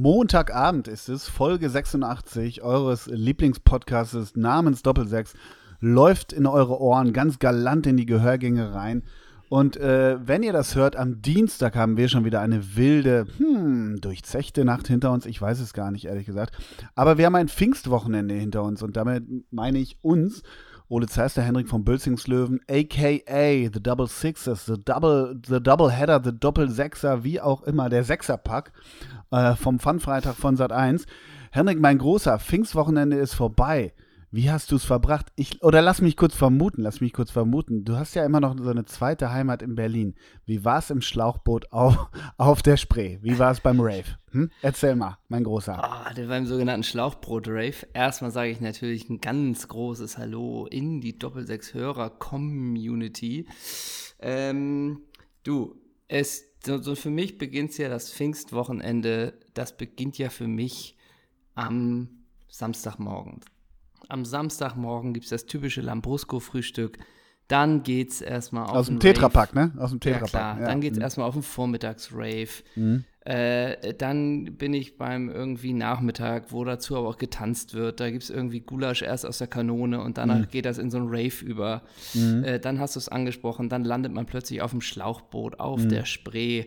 Montagabend ist es, Folge 86 eures Lieblingspodcasts namens Doppelsechs läuft in eure Ohren ganz galant in die Gehörgänge rein. Und äh, wenn ihr das hört, am Dienstag haben wir schon wieder eine wilde, hm, durchzechte Nacht hinter uns. Ich weiß es gar nicht, ehrlich gesagt. Aber wir haben ein Pfingstwochenende hinter uns und damit meine ich uns. Ole Zeister, Henrik von Bölzingslöwen, aka The Double Sixes, The Double, The Double Header, The Doppel Sechser, wie auch immer, der Sechserpack äh, vom Fun-Freitag von Sat 1. Henrik, mein großer, Pfingstwochenende ist vorbei. Wie hast du es verbracht? Ich, oder lass mich kurz vermuten, lass mich kurz vermuten. Du hast ja immer noch so eine zweite Heimat in Berlin. Wie war es im Schlauchboot auf, auf der Spree? Wie war es beim Rave? Hm? Erzähl mal, mein Großer. Oh, beim sogenannten Schlauchboot-Rave. Erstmal sage ich natürlich ein ganz großes Hallo in die Doppelsechs-Hörer-Community. Ähm, du, es, so, so für mich beginnt ja das Pfingstwochenende. Das beginnt ja für mich am Samstagmorgen. Am Samstagmorgen gibt es das typische Lambrusco-Frühstück. Dann geht es erstmal auf Aus dem Tetrapack, ne? Aus dem Tetrapack. Ja, klar. Ja. Dann geht es mhm. erstmal auf den Vormittags-Rave. Mhm. Äh, dann bin ich beim irgendwie Nachmittag, wo dazu aber auch getanzt wird. Da gibt es irgendwie Gulasch erst aus der Kanone und danach mhm. geht das in so ein Rave über. Mhm. Äh, dann hast du es angesprochen, dann landet man plötzlich auf dem Schlauchboot, auf mhm. der Spree.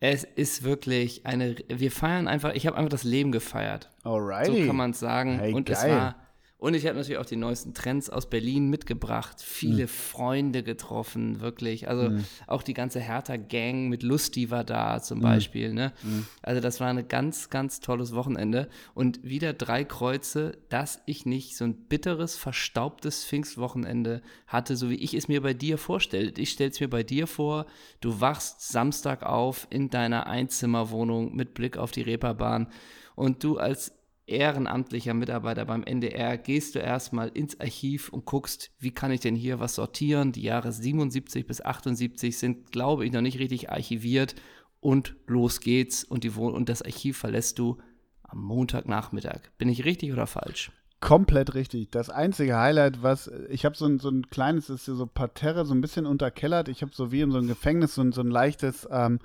Es ist wirklich eine, wir feiern einfach, ich habe einfach das Leben gefeiert. Alrighty. So kann man es sagen. Hey, und geil. es war und ich habe natürlich auch die neuesten Trends aus Berlin mitgebracht, viele mhm. Freunde getroffen, wirklich. Also mhm. auch die ganze Hertha-Gang mit Lusti war da zum mhm. Beispiel. Ne? Mhm. Also das war ein ganz, ganz tolles Wochenende. Und wieder drei Kreuze, dass ich nicht so ein bitteres, verstaubtes Pfingstwochenende hatte, so wie ich es mir bei dir vorstelle. Ich stelle es mir bei dir vor, du wachst Samstag auf in deiner Einzimmerwohnung mit Blick auf die Reeperbahn und du als ehrenamtlicher Mitarbeiter beim NDR gehst du erstmal ins Archiv und guckst, wie kann ich denn hier was sortieren. Die Jahre 77 bis 78 sind, glaube ich, noch nicht richtig archiviert und los geht's und, die und das Archiv verlässt du am Montagnachmittag. Bin ich richtig oder falsch? Komplett richtig. Das einzige Highlight, was ich habe so ein, so ein kleines, ist so Parterre, so ein bisschen unterkellert. Ich habe so wie in so einem Gefängnis so ein, so ein leichtes ähm,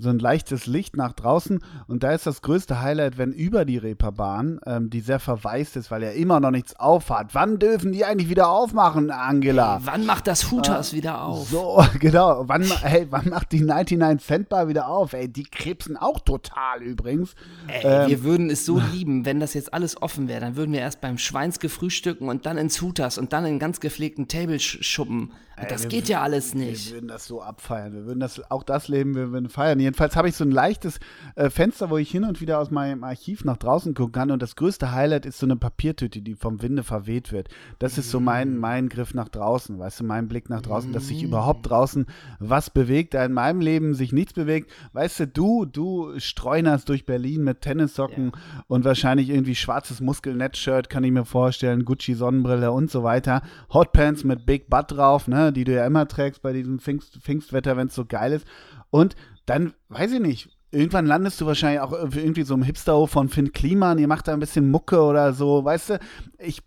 so ein leichtes Licht nach draußen. Und da ist das größte Highlight, wenn über die Reeperbahn, ähm, die sehr verwaist ist, weil er immer noch nichts aufhat. Wann dürfen die eigentlich wieder aufmachen, Angela? Wann macht das Hooters äh, wieder auf? So, genau. Wann, hey, wann macht die 99 Cent Bar wieder auf? Ey, die krebsen auch total übrigens. Ey, ähm, wir würden es so lieben, wenn das jetzt alles offen wäre. Dann würden wir erst beim Schweinske frühstücken und dann ins Hooters und dann in ganz gepflegten Table schuppen. Das geht ja alles nicht. Wir würden das so abfeiern. Wir würden das, auch das Leben, wir würden feiern. Jedenfalls habe ich so ein leichtes äh, Fenster, wo ich hin und wieder aus meinem Archiv nach draußen gucken kann. Und das größte Highlight ist so eine Papiertüte, die vom Winde verweht wird. Das ist so mein, mm. mein Griff nach draußen, weißt du, mein Blick nach draußen, dass sich mm. überhaupt draußen was bewegt, da in meinem Leben sich nichts bewegt. Weißt du, du, du streunerst durch Berlin mit Tennissocken ja. und wahrscheinlich irgendwie schwarzes Muskelnet-Shirt, kann ich mir vorstellen, Gucci-Sonnenbrille und so weiter. Hotpants mit Big Butt drauf, ne? die du ja immer trägst bei diesem Pfingst, Pfingstwetter, wenn es so geil ist. Und dann, weiß ich nicht, irgendwann landest du wahrscheinlich auch irgendwie so im Hipsterhof von Finn Kliman, ihr macht da ein bisschen Mucke oder so, weißt du? Ich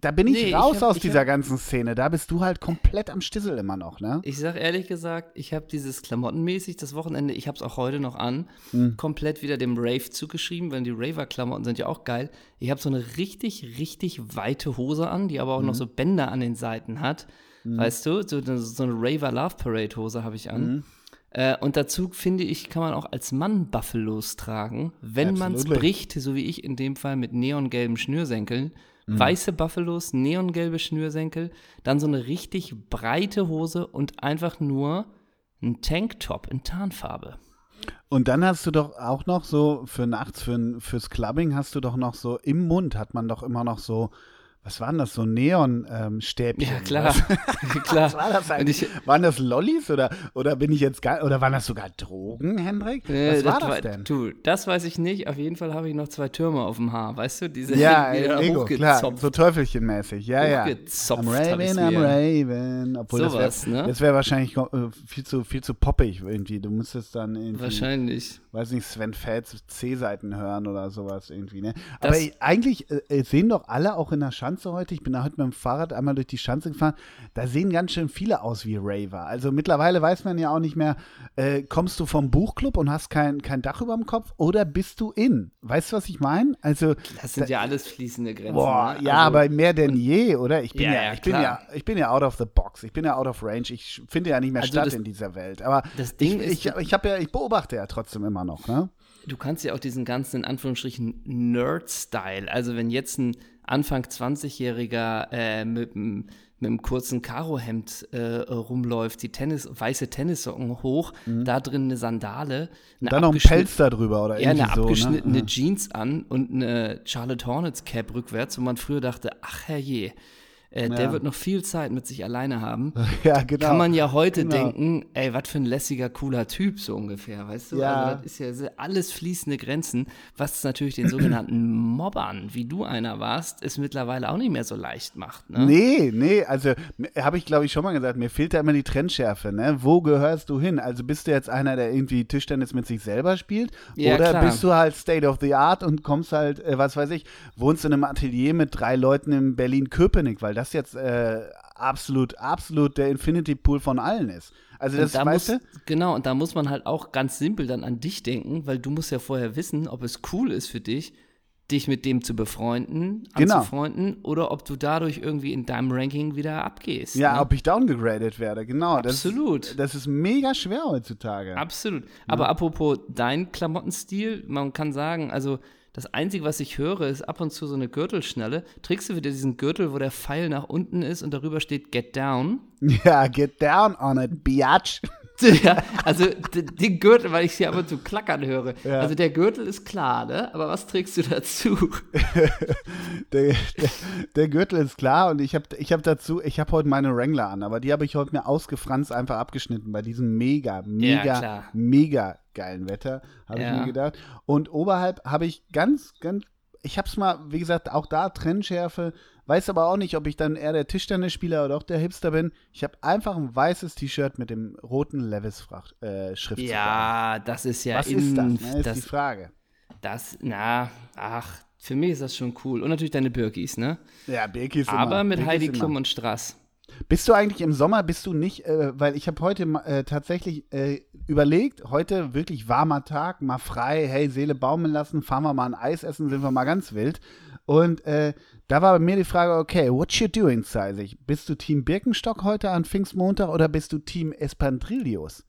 da bin ich nee, raus ich hab, aus dieser hab, ganzen Szene. Da bist du halt komplett am Stissel immer noch, ne? Ich sag ehrlich gesagt, ich habe dieses Klamottenmäßig das Wochenende, ich habe es auch heute noch an, hm. komplett wieder dem Rave zugeschrieben, weil die Raver-Klamotten sind ja auch geil. Ich habe so eine richtig, richtig weite Hose an, die aber auch hm. noch so Bänder an den Seiten hat. Hm. Weißt du, so, so eine Raver Love Parade Hose habe ich an. Äh, und dazu finde ich, kann man auch als Mann Buffalos tragen, wenn man es bricht, so wie ich in dem Fall mit neongelben Schnürsenkeln Mhm. Weiße Buffalos, neongelbe Schnürsenkel, dann so eine richtig breite Hose und einfach nur ein Tanktop in Tarnfarbe. Und dann hast du doch auch noch so für nachts, für, fürs Clubbing hast du doch noch so im Mund hat man doch immer noch so was waren das, so Neonstäbchen? Ähm, ja, klar. klar. Was war das eigentlich? Ich, waren das Lollis oder, oder bin ich jetzt gar, oder waren das sogar Drogen, Hendrik? Äh, was war das, das denn? Du, das weiß ich nicht. Auf jeden Fall habe ich noch zwei Türme auf dem Haar, weißt du? Diese ja, Ego, klar, so Teufelchenmäßig. Ja, ja. I'm Raven, I'm Raven. Obwohl so das wäre ne? wär wahrscheinlich äh, viel zu, viel zu poppig irgendwie. Du müsstest dann irgendwie. Wahrscheinlich. Weiß nicht, Sven Fels C-Seiten hören oder sowas irgendwie, ne? Aber das, eigentlich äh, sehen doch alle auch in der Schanze Schanze heute. Ich bin da heute mit dem Fahrrad einmal durch die Schanze gefahren. Da sehen ganz schön viele aus wie Raver. Also mittlerweile weiß man ja auch nicht mehr, äh, kommst du vom Buchclub und hast kein, kein Dach über dem Kopf oder bist du in? Weißt du, was ich meine? Also das sind da, ja alles fließende Grenzen. Boah, ne? ja, also, aber mehr denn je, oder? Ich bin ja, ja ich bin ja, ich bin ja out of the box. Ich bin ja out of range. Ich finde ja nicht mehr also statt das, in dieser Welt. Aber das Ding ich, ist, ich, ich, ja, ich beobachte ja trotzdem immer noch, ne? Du kannst ja auch diesen ganzen, in Anführungsstrichen, Nerd-Style, also wenn jetzt ein Anfang 20-Jähriger äh, mit, mit einem kurzen Karohemd äh, rumläuft, die Tennis, weiße Tennissocken hoch, mhm. da drin eine Sandale. Eine dann noch ein Pelz da drüber oder ja, eine so, abgeschnittene ne? Jeans an und eine Charlotte Hornets Cap rückwärts, wo man früher dachte, ach herrje, äh, ja. Der wird noch viel Zeit mit sich alleine haben. Ja, genau. Kann man ja heute genau. denken, ey, was für ein lässiger, cooler Typ, so ungefähr, weißt du? Ja. Also, das ist ja alles fließende Grenzen, was natürlich den sogenannten Mobbern, wie du einer warst, es mittlerweile auch nicht mehr so leicht macht. Ne? Nee, nee, also habe ich, glaube ich, schon mal gesagt, mir fehlt da immer die Trennschärfe, ne? Wo gehörst du hin? Also bist du jetzt einer, der irgendwie Tischtennis mit sich selber spielt? Ja, oder klar. bist du halt State of the Art und kommst halt, äh, was weiß ich, wohnst in einem Atelier mit drei Leuten in Berlin-Köpenick, weil das jetzt äh, absolut, absolut der Infinity Pool von allen ist. Also das, da weißt muss? Genau, und da muss man halt auch ganz simpel dann an dich denken, weil du musst ja vorher wissen, ob es cool ist für dich, dich mit dem zu befreunden, Genau. anzufreunden, oder ob du dadurch irgendwie in deinem Ranking wieder abgehst. Ja, ne? ob ich downgegradet werde, genau. Absolut. Das, das ist mega schwer heutzutage. Absolut. Aber apropos dein Klamottenstil, man kann sagen, also das Einzige, was ich höre, ist ab und zu so eine Gürtelschnalle. Trägst du wieder diesen Gürtel, wo der Pfeil nach unten ist und darüber steht Get Down? Ja, get down on it, biatch. ja, also den Gürtel, weil ich sie ab und zu klackern höre. Ja. Also der Gürtel ist klar, ne? Aber was trägst du dazu? der, der, der Gürtel ist klar und ich habe ich hab dazu, ich habe heute meine Wrangler an, aber die habe ich heute mir ausgefranst einfach abgeschnitten bei diesem mega, mega, klar. mega geilen Wetter, habe Ja. ich mir gedacht. Und oberhalb habe ich ganz, ganz, ich habe es mal, wie gesagt, auch da Trennschärfe, weiß aber auch nicht, ob ich dann eher der Tischtennisspieler oder auch der Hipster bin. Ich habe einfach ein weißes T-Shirt mit dem roten Levis-Schriftzug. ja, das ist ja Was ist das? Ne, ist das, die Frage. das, na, ach, für mich ist das schon cool. Und natürlich deine Birkis, ne? Ja, Birki ist Aber immer, mit Birki Heidi immer. Klum und Strass. Bist du eigentlich im Sommer, bist du nicht, äh, weil ich habe heute äh, tatsächlich äh, überlegt, heute wirklich warmer Tag, mal frei, hey, Seele baumeln lassen, fahren wir mal ein Eis essen, sind wir mal ganz wild. Und äh, da war bei mir die Frage, okay, what you doing, Zeisig? Bist du Team Birkenstock heute an Pfingstmontag oder bist du Team Espandrillos?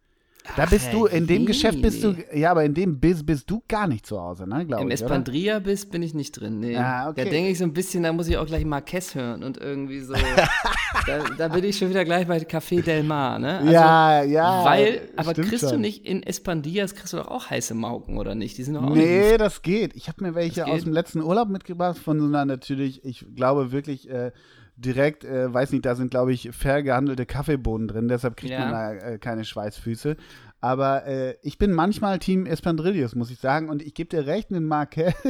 Da Ach, bist du, in dem je. Geschäft bist du, ja, aber in dem Biss bist du gar nicht zu Hause, ne, glaube Im ich, oder? Espandria bist, bin ich nicht drin. Nee. Ah, okay. Da denke ich so ein bisschen, da muss ich auch gleich Marquez hören und irgendwie so. da, da bin ich schon wieder gleich bei Café Del Mar, ne? Also, ja, ja. Weil, aber kriegst du schon. nicht in Espandias, kriegst du doch auch heiße Mauken, oder nicht? Die sind doch auch Nee, das geht. Ich habe mir welche aus dem letzten Urlaub mitgebracht, von so einer natürlich, ich glaube wirklich äh, direkt, äh, weiß nicht, da sind, glaube ich, fair gehandelte Kaffeebohnen drin, deshalb kriegt Ja. man da äh, keine Schweißfüße. Aber äh, ich bin manchmal Team Espandrillos, muss ich sagen, und ich gebe dir recht mit Marquez.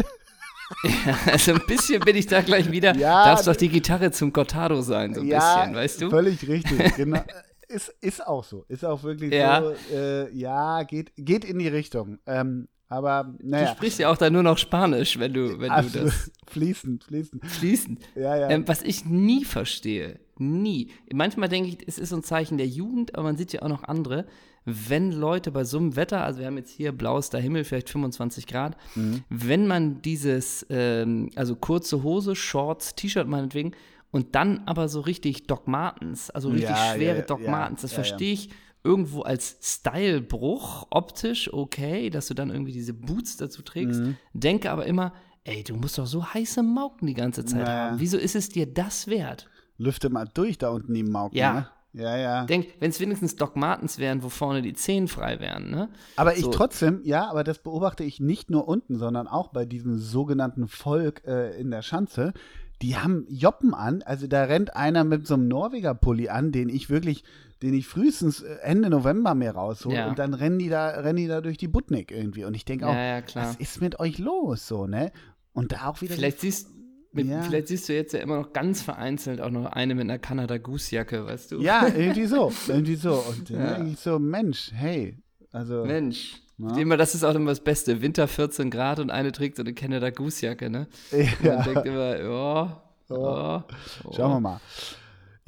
Also ein bisschen bin ich da gleich wieder. Ja, Darf doch die Gitarre zum Cortado sein, so ein bisschen, weißt du? Völlig richtig, genau. Ist, ist auch so. Ist auch wirklich Ja. so. Äh, ja, geht, geht in die Richtung. Ähm, aber, Du naja. sprichst ja auch da nur noch Spanisch, wenn du, wenn du absolut. das fließend, fließend. fließend. Ja, ja. Ähm, was ich nie verstehe, nie. Manchmal denke ich, es ist so ein Zeichen der Jugend, aber man sieht ja auch noch andere. Wenn Leute bei so einem Wetter, also wir haben jetzt hier blauester Himmel, vielleicht 25 Grad, Mhm. wenn man dieses, ähm, also kurze Hose, Shorts, T-Shirt meinetwegen, und dann aber so richtig Doc Martens, also richtig Ja, schwere ja, Doc Martens, das verstehe ich irgendwo als Stylebruch, optisch okay, dass du dann irgendwie diese Boots dazu trägst. Mhm. Denke aber immer, ey, du musst doch so heiße Mauken die ganze Zeit Ja. haben. Wieso ist es dir das wert? Lüfte mal durch da unten die Mauken. Ja. Ne? Ja, ja. Denk, wenn es wenigstens Doc Martens wären, wo vorne die Zehen frei wären, ne? Aber ich So. trotzdem, ja, aber das beobachte ich nicht nur unten, sondern auch bei diesem sogenannten Volk äh, in der Schanze. Die haben Joppen an, also da rennt einer mit so einem Norweger-Pulli an, den ich wirklich, den ich frühestens äh, Ende November mir raushole Ja. und dann rennen die da, rennen die da durch die Butnik irgendwie. Und ich denke auch, Ja, was ist mit euch los, so, ne? Und da auch wieder. Vielleicht siehst, mit, Ja. vielleicht siehst du jetzt ja immer noch ganz vereinzelt auch noch eine mit einer Kanada Goose Jacke, weißt du? ja, irgendwie so, irgendwie so. Und Ja. ja. ich so, Mensch, hey, also. Mensch. Ja. Immer, das ist auch immer das Beste. Winter 14 Grad und eine trägt so eine Canada Goose Jacke, ne? Und Ja. Man denkt immer, ja, Oh. Schauen wir mal.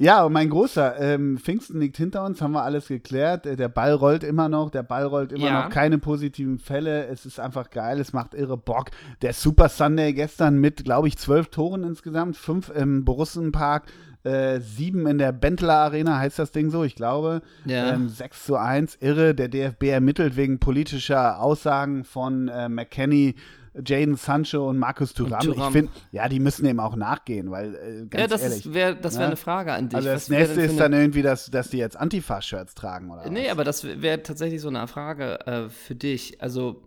Ja, und mein Großer, ähm, Pfingsten liegt hinter uns, haben wir alles geklärt. Der Ball rollt immer noch, der Ball rollt immer ja. noch, keine positiven Fälle. Es ist einfach geil, es macht irre Bock. Der Super Sunday gestern mit, glaube ich, zwölf Toren insgesamt, fünf im Borussenpark, äh, sieben in der Bentler Arena, heißt das Ding so, ich glaube. Ja. Ähm, 6 zu 1, irre. Der DFB ermittelt wegen politischer Aussagen von äh, McKenny Jaden Sancho und Markus Thuram. Ich finde, ja, die müssen eben auch nachgehen, weil, äh, ganz Ja, das ehrlich, wäre das wär ne? eine Frage an dich. Also das nächste ist dann irgendwie, dass, dass die jetzt Antifa-Shirts tragen, oder Nee, was? aber das wäre tatsächlich so eine Frage äh, für dich. Also,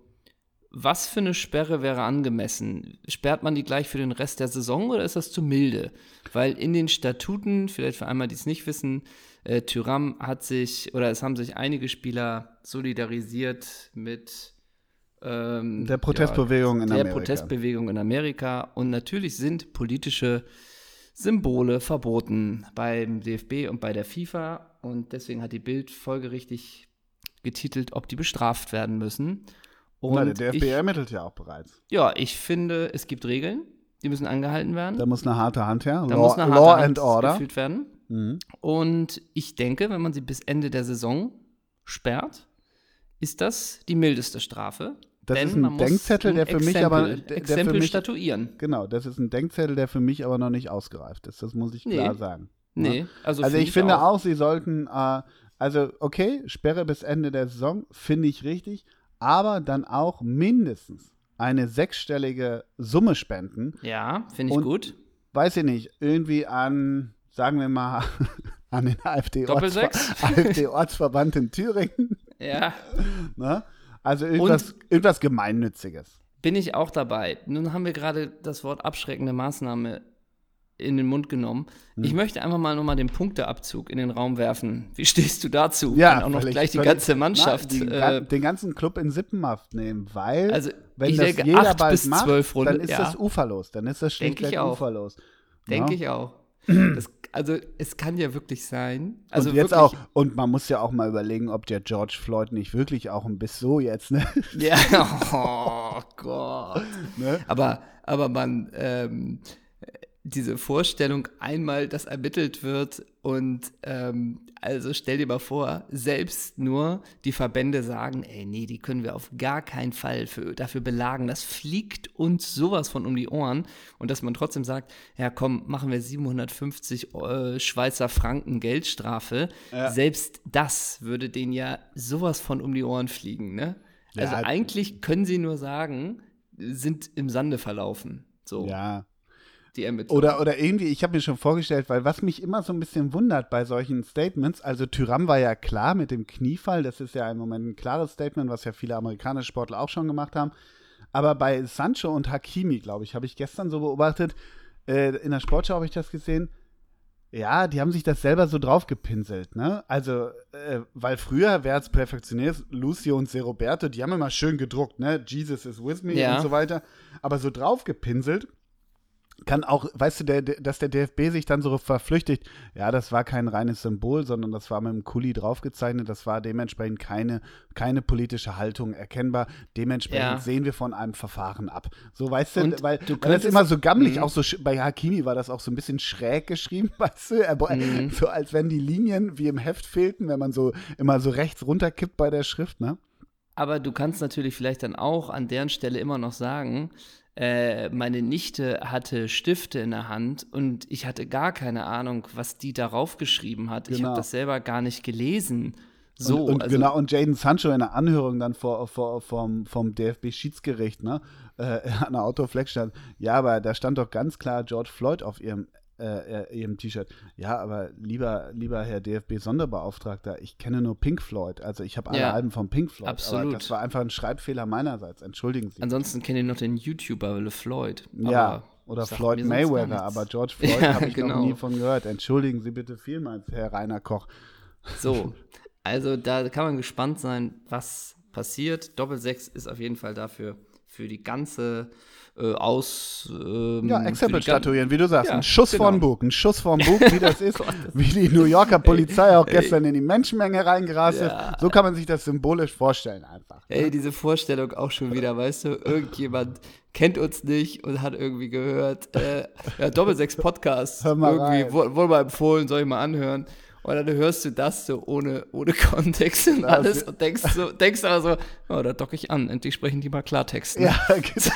was für eine Sperre wäre angemessen? Sperrt man die gleich für den Rest der Saison oder ist das zu milde? Weil in den Statuten, vielleicht für einmal, die es nicht wissen, äh, Tyram hat sich, oder es haben sich einige Spieler solidarisiert mit ähm, der Protestbewegung ja, in Amerika. Der Protestbewegung in Amerika. Und natürlich sind politische Symbole verboten beim DFB und bei der FIFA. Und deswegen hat die Bild folgerichtig getitelt, ob die bestraft werden müssen. Und Na, der DFB ich, ermittelt ja auch bereits. Ja, ich finde, es gibt Regeln, die müssen angehalten werden. Da muss eine harte Hand her. Da Law, muss eine harte Law Hand and Order geführt werden. Mhm. Und ich denke, wenn man sie bis Ende der Saison sperrt, ist das die mildeste Strafe. Das ist ein Denkzettel, der für mich aber der, Exempel für mich, statuieren. Genau, das ist ein Denkzettel, der für mich aber noch nicht ausgereift ist. Das muss ich klar nee. sagen. Nee, ja? also, also ich finde auch. auch, sie sollten, äh, also okay, Sperre bis Ende der Saison, finde ich richtig, aber dann auch mindestens eine sechsstellige Summe spenden. Ja, finde ich gut. Weiß ich nicht, irgendwie an, sagen wir mal, an den AfD-Ortsverband AfD in Thüringen. Ja. Na? Also irgendwas, irgendwas Gemeinnütziges. Bin ich auch dabei. Nun haben wir gerade das Wort abschreckende Maßnahme in den Mund genommen. Hm. Ich möchte einfach mal nochmal den Punkteabzug in den Raum werfen. Wie stehst du dazu? Ja, auch noch gleich die ganze Mannschaft. Na, die, äh, den ganzen Club in Sippenhaft nehmen, weil also wenn das denke, jeder bald macht, Runde, dann ist ja. das uferlos. Dann ist das schlichtweg uferlos. Denke ja. ich auch. Das also es kann ja wirklich sein. Also und jetzt auch, und man muss ja auch mal überlegen, ob der George Floyd nicht wirklich auch ein bisschen so jetzt, ne? Ja, oh Gott. Ne? Aber, aber man, ähm, diese Vorstellung einmal, dass ermittelt wird und ähm, also stell dir mal vor, selbst nur die Verbände sagen, ey, nee, die können wir auf gar keinen Fall für, dafür belagen. Das fliegt uns sowas von um die Ohren. Und dass man trotzdem sagt, ja komm, machen wir 750 äh, Schweizer Franken Geldstrafe. Ja. Selbst das würde denen ja sowas von um die Ohren fliegen, ne? Also ja, eigentlich können sie nur sagen, sind im Sande verlaufen. So. Ja, die Ermittlung. Oder, oder irgendwie, ich habe mir schon vorgestellt, weil was mich immer so ein bisschen wundert bei solchen Statements, also Tyram war ja klar mit dem Kniefall, das ist ja im Moment ein klares Statement, was ja viele amerikanische Sportler auch schon gemacht haben. Aber bei Sancho und Hakimi, glaube ich, habe ich gestern so beobachtet, äh, in der Sportschau habe ich das gesehen, ja, die haben sich das selber so draufgepinselt, ne? Also, äh, weil früher, wer als Perfektionist, Lucio und Seroberto, die haben immer schön gedruckt, ne? Jesus is with me ja. und so weiter. Aber so draufgepinselt kann auch, weißt du, der, der, dass der DFB sich dann so verflüchtigt, ja, das war kein reines Symbol, sondern das war mit dem Kuli draufgezeichnet, das war dementsprechend keine, keine politische Haltung erkennbar. Dementsprechend ja. sehen wir von einem Verfahren ab. So, weißt du, Und weil du das ist immer so gammelig, mhm. auch so bei Hakimi war das auch so ein bisschen schräg geschrieben, weißt du, er, mhm. so als wenn die Linien wie im Heft fehlten, wenn man so immer so rechts runterkippt bei der Schrift, ne? Aber du kannst natürlich vielleicht dann auch an deren Stelle immer noch sagen, äh, meine Nichte hatte Stifte in der Hand und ich hatte gar keine Ahnung, was die darauf geschrieben hat. Genau. Ich habe das selber gar nicht gelesen. So, und, und also, genau, und Jaden Sancho in der Anhörung dann vor, vor, vom, vom DFB-Schiedsgericht, ne, äh, an der Autoflex stand, ja, aber da stand doch ganz klar George Floyd auf ihrem äh, äh, ihrem T-Shirt. Ja, aber lieber, lieber Herr DFB-Sonderbeauftragter, ich kenne nur Pink Floyd. Also ich habe alle ja, Alben von Pink Floyd. Absolut. Das war einfach ein Schreibfehler meinerseits. Entschuldigen Sie. Ansonsten kenne ich noch den YouTuber Le Floyd. Ja, oder Floyd Mayweather, aber George Floyd ja, habe ich genau. noch nie von gehört. Entschuldigen Sie bitte vielmals, Herr Rainer Koch. So, also da kann man gespannt sein, was passiert. Doppel 6 ist auf jeden Fall dafür für die ganze äh, aus. Ähm, ja, Exempel statuieren, wie du sagst. Ja, ein Schuss genau. von Bug, ein Schuss vom Bug, wie das ist, wie die New Yorker Polizei auch gestern ey. in die Menschenmenge reingerast ja. ist. So kann man sich das symbolisch vorstellen einfach. Ey, diese Vorstellung auch schon wieder, weißt du, irgendjemand kennt uns nicht und hat irgendwie gehört, äh, ja, Doppelsechs Podcast, irgendwie wurde mal empfohlen, soll ich mal anhören. Und dann hörst du das so ohne, ohne Kontext und alles und denkst so, denkst aber so, oh, da docke ich an, endlich sprechen die mal Klartext. Ne? Ja, genau.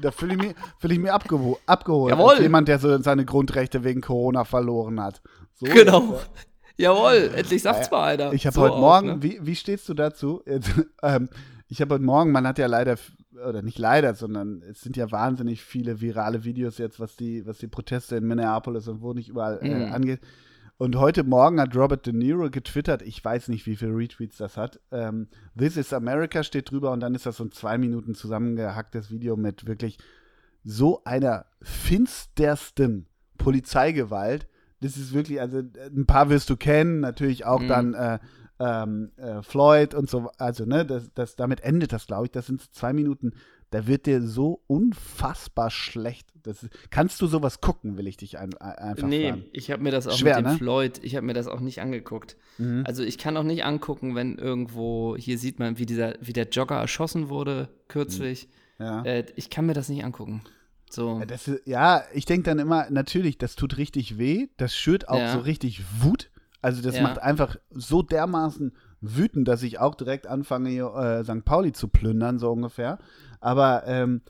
Da fühle ich mich, fühl ich mich abgeho abgeholt. Jawohl. Als jemand, der so seine Grundrechte wegen Corona verloren hat. So genau. Jawohl, endlich sagt's mal einer. Ich habe so heute Morgen, ne? wie, wie stehst du dazu? ähm, ich habe heute Morgen, man hat ja leider, oder nicht leider, sondern es sind ja wahnsinnig viele virale Videos jetzt, was die, was die Proteste in Minneapolis und wo nicht überall äh, mhm. angeht. Und heute Morgen hat Robert De Niro getwittert, ich weiß nicht, wie viele Retweets das hat. Ähm, This is America steht drüber und dann ist das so ein zwei Minuten zusammengehacktes Video mit wirklich so einer finstersten Polizeigewalt. Das ist wirklich, also ein paar wirst du kennen, natürlich auch mhm. dann äh, ähm, äh, Floyd und so, also ne, das, das, damit endet das, glaube ich. Das sind zwei Minuten da wird dir so unfassbar schlecht. Das, kannst du sowas gucken, will ich dich ein, einfach nee, fragen. Nee, ich habe mir das auch Schwer, mit dem ne? Floyd, ich habe mir das auch nicht angeguckt. Mhm. Also ich kann auch nicht angucken, wenn irgendwo, hier sieht man, wie, dieser, wie der Jogger erschossen wurde kürzlich. Mhm. Ja. Äh, ich kann mir das nicht angucken. So. Ja, das, ja ich denke dann immer, natürlich, das tut richtig weh, das schürt auch ja. so richtig Wut. Also das macht einfach so dermaßen wütend, dass ich auch direkt anfange, hier, äh, St. Pauli zu plündern, so ungefähr. Aber ähm,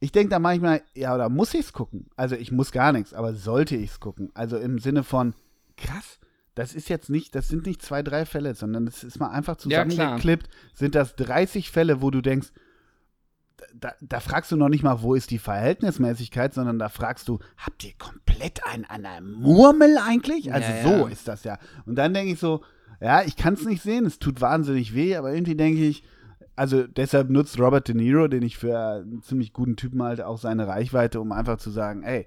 ich denke da manchmal, ja, oder muss ich es gucken? Also ich muss gar nichts, aber sollte ich es gucken? Also im Sinne von, krass, das ist jetzt nicht, das sind nicht zwei, drei Fälle, sondern das ist mal einfach zusammengeklippt, ja, sind das 30 Fälle, wo du denkst, da, da, fragst du noch nicht mal, wo ist die Verhältnismäßigkeit, sondern da fragst du, habt ihr komplett einen an der Murmel eigentlich? Also ja, so ja. ist das ja. Und dann denke ich so, ja, ich kann es nicht sehen, es tut wahnsinnig weh, aber irgendwie denke ich, also deshalb nutzt Robert De Niro, den ich für einen ziemlich guten Typen halte, auch seine Reichweite, um einfach zu sagen, ey,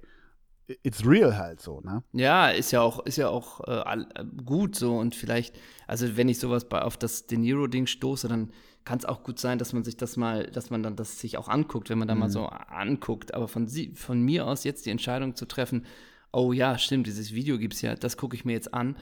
it's real halt so, ne? Ja, ist ja auch, ist ja auch äh, äh, gut so und vielleicht, also wenn ich sowas bei, auf das De Niro-Ding stoße, dann kann es auch gut sein, dass man sich das mal, dass man dann das sich auch anguckt, wenn man da mhm. mal so anguckt. Aber von, sie, von mir aus jetzt die Entscheidung zu treffen, oh ja, stimmt, dieses Video gibt es ja, das gucke ich mir jetzt an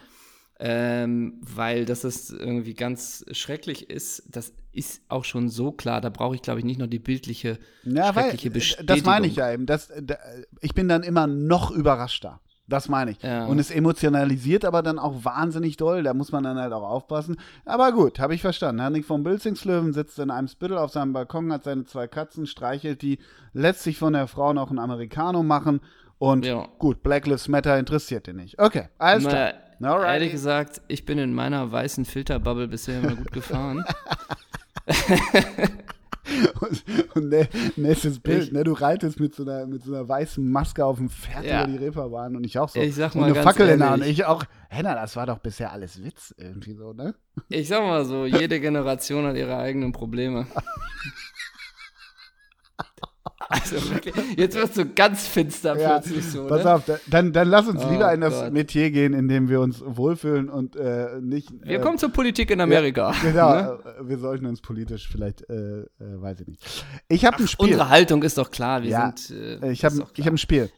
ähm, weil das ist irgendwie ganz schrecklich ist. Das ist auch schon so klar. Da brauche ich, glaube ich, nicht noch die bildliche, ja, schreckliche weil, Bestätigung. Das meine ich ja eben. Das, da, ich bin dann immer noch überraschter. Das meine ich. Ja. Und es emotionalisiert aber dann auch wahnsinnig doll. Da muss man dann halt auch aufpassen. Aber gut, habe ich verstanden. Henrik von Bilzingslöwen sitzt in einem Spittel auf seinem Balkon, hat seine zwei Katzen, streichelt die, lässt sich von der Frau noch ein Americano machen. Und ja. gut, Black Lives Matter interessiert ihn nicht. Okay, alles klar. Alrighty. Ehrlich gesagt, ich bin in meiner weißen Filterbubble bisher immer gut gefahren. und, und nächstes Bild, ich, ne, du reitest mit so, einer, mit so einer weißen Maske auf dem Pferd ja. über die Reeperbahn und ich auch so. Ich sag mal und eine Fackel in der Hand. Ich auch, Henna, das war doch bisher alles Witz irgendwie so, ne? Ich sag mal so, jede Generation hat ihre eigenen Probleme. Also wirklich, jetzt wirst du ganz finster ja, plötzlich so. Pass ne? auf, dann, dann lass uns oh lieber in das Gott. Metier gehen, in dem wir uns wohlfühlen und äh, nicht. Wir äh, kommen zur Politik in Amerika. Ja, genau, ne? Äh, wir sollten uns politisch vielleicht, äh, äh, weiß ich nicht. Ich habe ein Spiel. Unsere Haltung ist doch klar. Wir ja, sind. Äh, ich habe hab ein Spiel.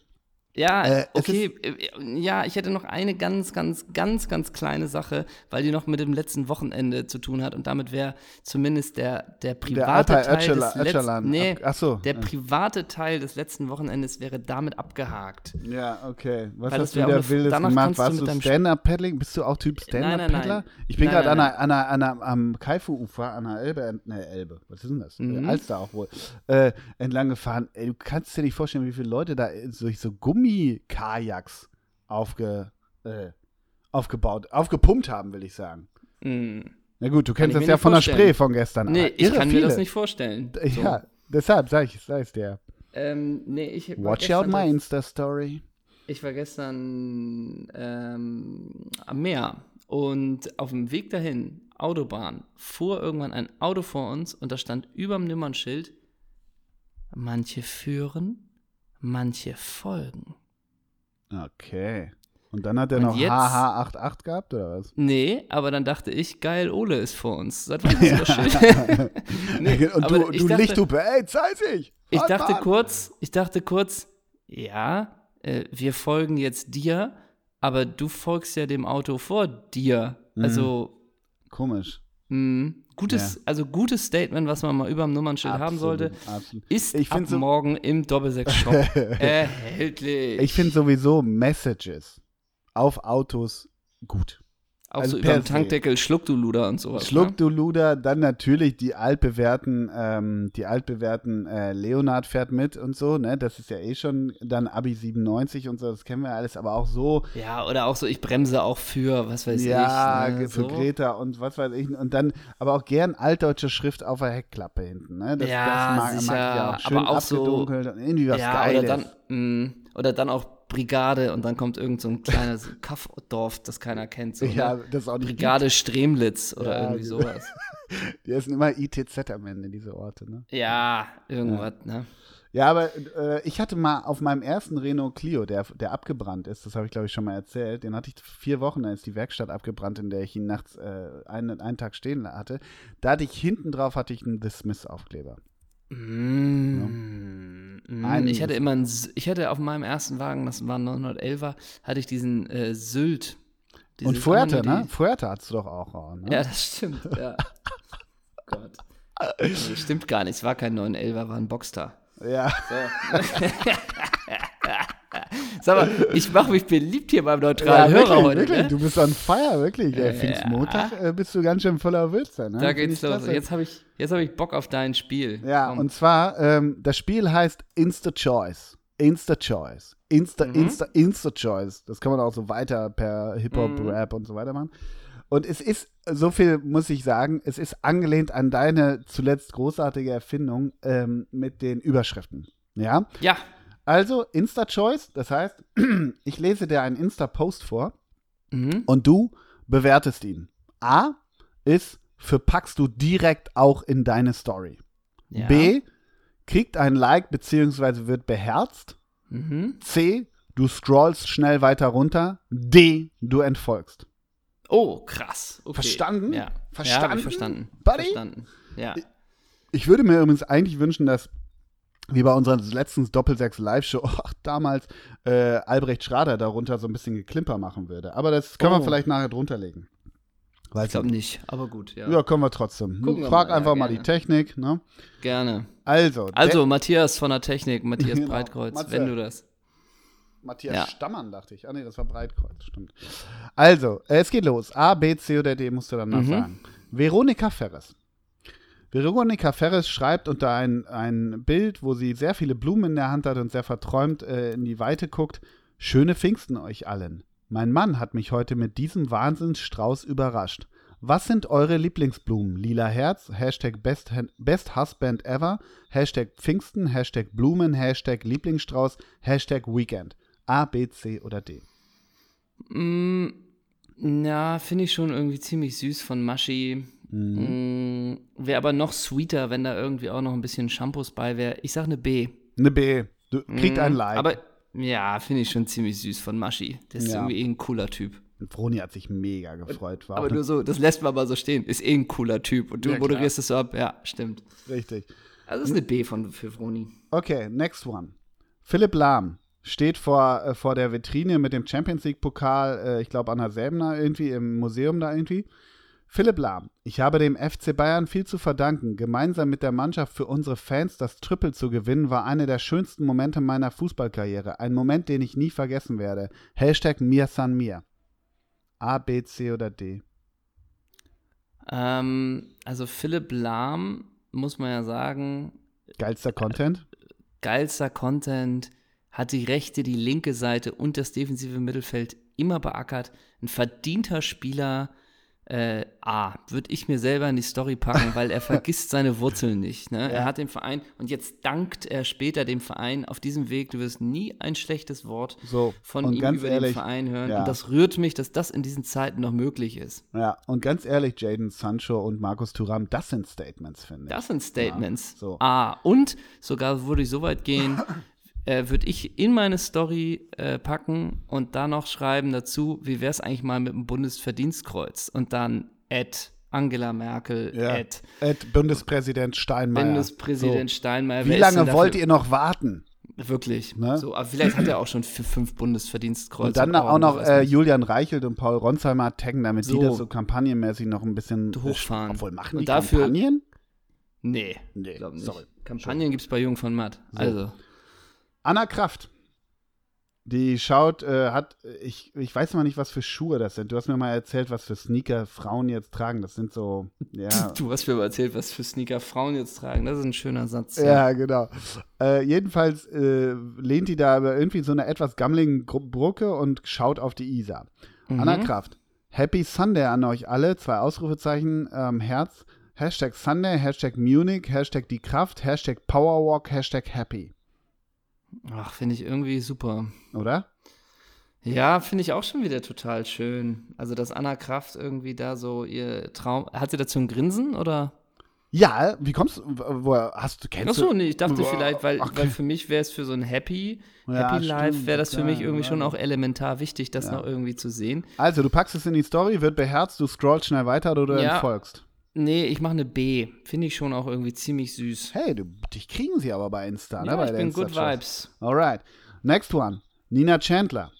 Ja, äh, okay. Äh, ja, ich hätte noch eine ganz, ganz, ganz, ganz kleine Sache, weil die noch mit dem letzten Wochenende zu tun hat und damit wäre zumindest der, der private der Teil des letzten, nee, so, der private Teil des letzten Wochenendes wäre damit abgehakt. Ja, okay. Was weil hast du wieder Wildes gemacht? Warst du, du Stand-Up-Paddling? Bist du auch Typ Stand-Up-Paddler? Ich bin gerade an, an, an, am Kaifu-Ufer, an der Elbe, ne, Elbe, was ist denn das? Mhm. Alster auch wohl, äh, entlang gefahren. Ey, du kannst dir nicht vorstellen, wie viele Leute da durch so Gummi Gummi-Kajaks aufge, äh, aufgebaut, aufgepumpt haben, will ich sagen. Mm. Na gut, du kennst das ja von vorstellen. der Spree von gestern. Nee, ah, ich kann viele. mir das nicht vorstellen. So. Ja, deshalb sag ich, sag ich dir. Ähm, nee, ich Watch out my Insta-Story. Ich war gestern ähm, am Meer und auf dem Weg dahin, Autobahn, fuhr irgendwann ein Auto vor uns und da stand über dem Nummernschild, manche führen, manche folgen. Okay. Und dann hat er noch HH88 gehabt, oder was? Nee, aber dann dachte ich, geil, Ole ist vor uns. Seit wann ist das Schild? nee, und du, du dachte, Lichthupe, ey, zeig sich! Ich dachte kurz, ich dachte kurz, ja, äh, wir folgen jetzt dir, aber du folgst ja dem Auto vor dir. Mhm. Also. Komisch. Mh, Gutes, ja. also gutes Statement, was man mal über dem Nummernschild absolut, haben sollte, absolut. ist ich ab so, morgen im Doppelsechs-Shop erhältlich. Ich finde sowieso Messages auf Autos gut. Auch also so über dem Tankdeckel Schluck du Luder und sowas. Schluck ne? du Luder, dann natürlich die altbewährten, ähm, die altbewährten äh, Leonard fährt mit und so, ne? Das ist ja eh schon dann Abi 97 und so, das kennen wir alles, aber auch so. Ja, oder auch so, ich bremse auch für, was weiß ja, ich. Ja, ne? für so. Greta und was weiß ich. Und dann, aber auch gern altdeutsche Schrift auf der Heckklappe hinten, ne? Das, ja, das mag, sicher, mag ich auch. Schön aber auch so, irgendwie was ja, Geiles. Oder dann, mh, mm, oder dann auch Brigade und dann kommt irgend so ein kleines Kaffdorf, das keiner kennt. So, ja, ne? das ist auch nicht Brigade Stremlitz oder ja, irgendwie sowas. Die heißen immer ITZ am Ende, diese Orte, ne? Ja, irgendwas, ja. ne? Ja, aber äh, ich hatte mal auf meinem ersten Renault Clio, der, der abgebrannt ist, das habe ich glaube ich schon mal erzählt, den hatte ich vier Wochen, ist die Werkstatt abgebrannt, in der ich ihn nachts äh, einen, einen Tag stehen hatte. Da hatte ich hinten drauf hatte ich einen The Smith Aufkleber. Mm, ja. mm, ich hatte immer einen, ich hatte auf meinem ersten Wagen, das war 911er, hatte ich diesen äh, Sylt. Und Fuerte, ne? Fuerte hattest du doch auch. Ne? Ja, das stimmt, ja. Gott. Das stimmt gar nicht, es war kein 911er, war ein Boxster. Ja. So. Sag mal, ich mache mich beliebt hier beim neutralen ja, Hörer wirklich, heute. Ne? Du bist on fire, wirklich. Ja, Pfingstmontag äh, bist du ganz schön voller Würze. Ne? Da geht's los. Jetzt habe ich, hab ich Bock auf dein Spiel. Ja, Komm. und zwar, ähm, das Spiel heißt Insta Choice. Insta Choice. Insta, mhm. Insta, Insta Choice. Das kann man auch so weiter per Hip-Hop, mhm. Rap und so weiter machen. Und es ist, so viel muss ich sagen, es ist angelehnt an deine zuletzt großartige Erfindung ähm, mit den Überschriften. Ja? Ja. Also Insta-Choice, das heißt, ich lese dir einen Insta-Post vor mhm. und du bewertest ihn. A ist, verpackst du direkt auch in deine Story. Ja. B, kriegt ein Like beziehungsweise wird beherzt. Mhm. C, du scrollst schnell weiter runter. D, du entfolgst. Oh, krass. Okay. Verstanden? Ja. Verstanden? Ja, verstanden. Buddy? Verstanden. Ja. Ich würde mir übrigens eigentlich wünschen, dass wie bei unserer letzten Doppelsechs Live-Show, damals äh, Albrecht Schrader darunter so ein bisschen geklimper machen würde. Aber das können oh. wir vielleicht nachher drunter legen. Weiß ich glaube nicht, aber gut, ja. Ja, können wir trotzdem. Gucken Frag mal, einfach ja, mal die Technik, ne? Gerne. Also. Also, Matthias von der Technik, Matthias genau. Breitkreuz, Matze. wenn du das. Matthias ja. Stammern, dachte ich. Ah, nee, das war Breitkreuz, stimmt. Also, äh, es geht los. A, B, C oder D musst du dann mhm. sagen. Veronika Ferres. Veronika Ferres schreibt unter ein, ein Bild, wo sie sehr viele Blumen in der Hand hat und sehr verträumt äh, in die Weite guckt. Schöne Pfingsten euch allen. Mein Mann hat mich heute mit diesem Wahnsinnsstrauß überrascht. Was sind eure Lieblingsblumen? Lila Herz, Hashtag Best, Best Husband Ever, Hashtag Pfingsten, Hashtag Blumen, Hashtag Lieblingsstrauß, Hashtag Weekend. A, B, C oder D? Mm, ja, finde ich schon irgendwie ziemlich süß von Maschi. Mhm. Mm, wäre aber noch sweeter, wenn da irgendwie auch noch ein bisschen Shampoos bei wäre. Ich sag eine B. Eine B. Du kriegst mm, ein Like. Aber ja, finde ich schon ziemlich süß von Maschi. Der ist ja. irgendwie eh ein cooler Typ. Froni hat sich mega gefreut. War aber nur so, das lässt man mal so stehen. Ist eh ein cooler Typ. Und du ja, moderierst es so ab. Ja, stimmt. Richtig. Also ist eine B von, für Froni. Okay, next one. Philipp Lahm steht vor, äh, vor der Vitrine mit dem Champions League-Pokal, äh, ich glaube an der Säbener irgendwie, im Museum da irgendwie. Philipp Lahm, ich habe dem FC Bayern viel zu verdanken. Gemeinsam mit der Mannschaft für unsere Fans das Triple zu gewinnen, war einer der schönsten Momente meiner Fußballkarriere. Ein Moment, den ich nie vergessen werde. Hashtag mir san mir. A, B, C oder D? Ähm, also Philipp Lahm, muss man ja sagen. Geilster Content? Äh, geilster Content, hat die rechte, die linke Seite und das defensive Mittelfeld immer beackert. Ein verdienter Spieler äh, A, würde ich mir selber in die Story packen, weil er vergisst seine Wurzeln nicht. Ne? Ja. Er hat den Verein und jetzt dankt er später dem Verein auf diesem Weg. Du wirst nie ein schlechtes Wort so, von ihm über ehrlich, den Verein hören. Ja. Und das rührt mich, dass das in diesen Zeiten noch möglich ist. Ja, und ganz ehrlich, Jaden Sancho und Markus Thuram, das sind Statements, finde ich. Das sind Statements. Ja, so. A, und sogar würde ich so weit gehen, äh, würde ich in meine Story äh, packen und da noch schreiben dazu, wie wäre es eigentlich mal mit dem Bundesverdienstkreuz und dann Ed Angela Merkel, ja. Ed, Ed Bundespräsident Steinmeier. Bundespräsident so. Steinmeier. Wie lange wollt ihr noch warten? Wirklich. Ne? So, aber vielleicht hat er auch schon fünf Bundesverdienstkreuze. Und dann auch noch äh, Julian Reichelt und Paul Ronsheimer taggen, damit so. die das so kampagnenmäßig noch ein bisschen hochfahren. Obwohl, machen die dafür, Kampagnen? Nee, nee sorry. Kampagnen gibt es bei Jung von Matt. So. Also. Anna Kraft die schaut, äh, hat, ich, ich weiß mal nicht, was für Schuhe das sind. Du hast mir mal erzählt, was für Sneaker Frauen jetzt tragen. Das sind so, ja. Du hast mir mal erzählt, was für Sneaker Frauen jetzt tragen. Das ist ein schöner Satz. Ja, ja genau. Äh, jedenfalls äh, lehnt die da irgendwie so eine etwas gammeligen Brücke und schaut auf die Isar. Mhm. Anna Kraft. Happy Sunday an euch alle. Zwei Ausrufezeichen, ähm, Herz. Hashtag Sunday, Hashtag Munich, Hashtag die Kraft, Hashtag Powerwalk, Hashtag Happy. Ach, finde ich irgendwie super. Oder? Ja, finde ich auch schon wieder total schön. Also, dass Anna Kraft irgendwie da so ihr Traum. Hat sie dazu ein Grinsen oder? Ja, wie kommst du? Woher hast du kennst Achso, nee, ich dachte boah, vielleicht, weil, okay. weil für mich wäre es für so ein Happy, ja, Happy Life, wäre das für mich irgendwie ja. schon auch elementar wichtig, das ja. noch irgendwie zu sehen. Also, du packst es in die Story, wird beherzt, du scrollst schnell weiter oder du ja. entfolgst. Nee, ich mache eine B. Finde ich schon auch irgendwie ziemlich süß. Hey, du, dich kriegen sie aber bei Insta, ne, ja, ne? Bei ich bin Good Vibes. Alright. Next one. Nina Chandler.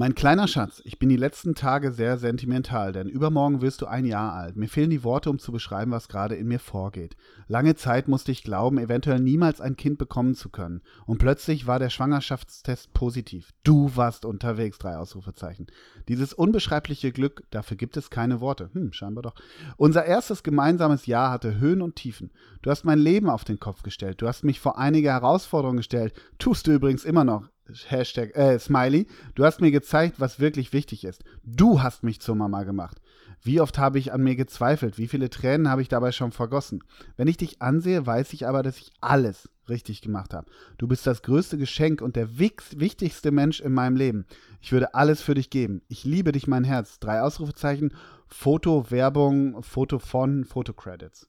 Mein kleiner Schatz, ich bin die letzten Tage sehr sentimental, denn übermorgen wirst du ein Jahr alt. Mir fehlen die Worte, um zu beschreiben, was gerade in mir vorgeht. Lange Zeit musste ich glauben, eventuell niemals ein Kind bekommen zu können. Und plötzlich war der Schwangerschaftstest positiv. Du warst unterwegs, drei Ausrufezeichen. Dieses unbeschreibliche Glück, dafür gibt es keine Worte. Hm, scheinbar doch. Unser erstes gemeinsames Jahr hatte Höhen und Tiefen. Du hast mein Leben auf den Kopf gestellt. Du hast mich vor einige Herausforderungen gestellt. Tust du übrigens immer noch. Hashtag, äh, Smiley, du hast mir gezeigt, was wirklich wichtig ist. Du hast mich zur Mama gemacht. Wie oft habe ich an mir gezweifelt? Wie viele Tränen habe ich dabei schon vergossen? Wenn ich dich ansehe, weiß ich aber, dass ich alles richtig gemacht habe. Du bist das größte Geschenk und der wichtigste Mensch in meinem Leben. Ich würde alles für dich geben. Ich liebe dich, mein Herz. Drei Ausrufezeichen, Foto, Werbung, Foto von, Fotocredits.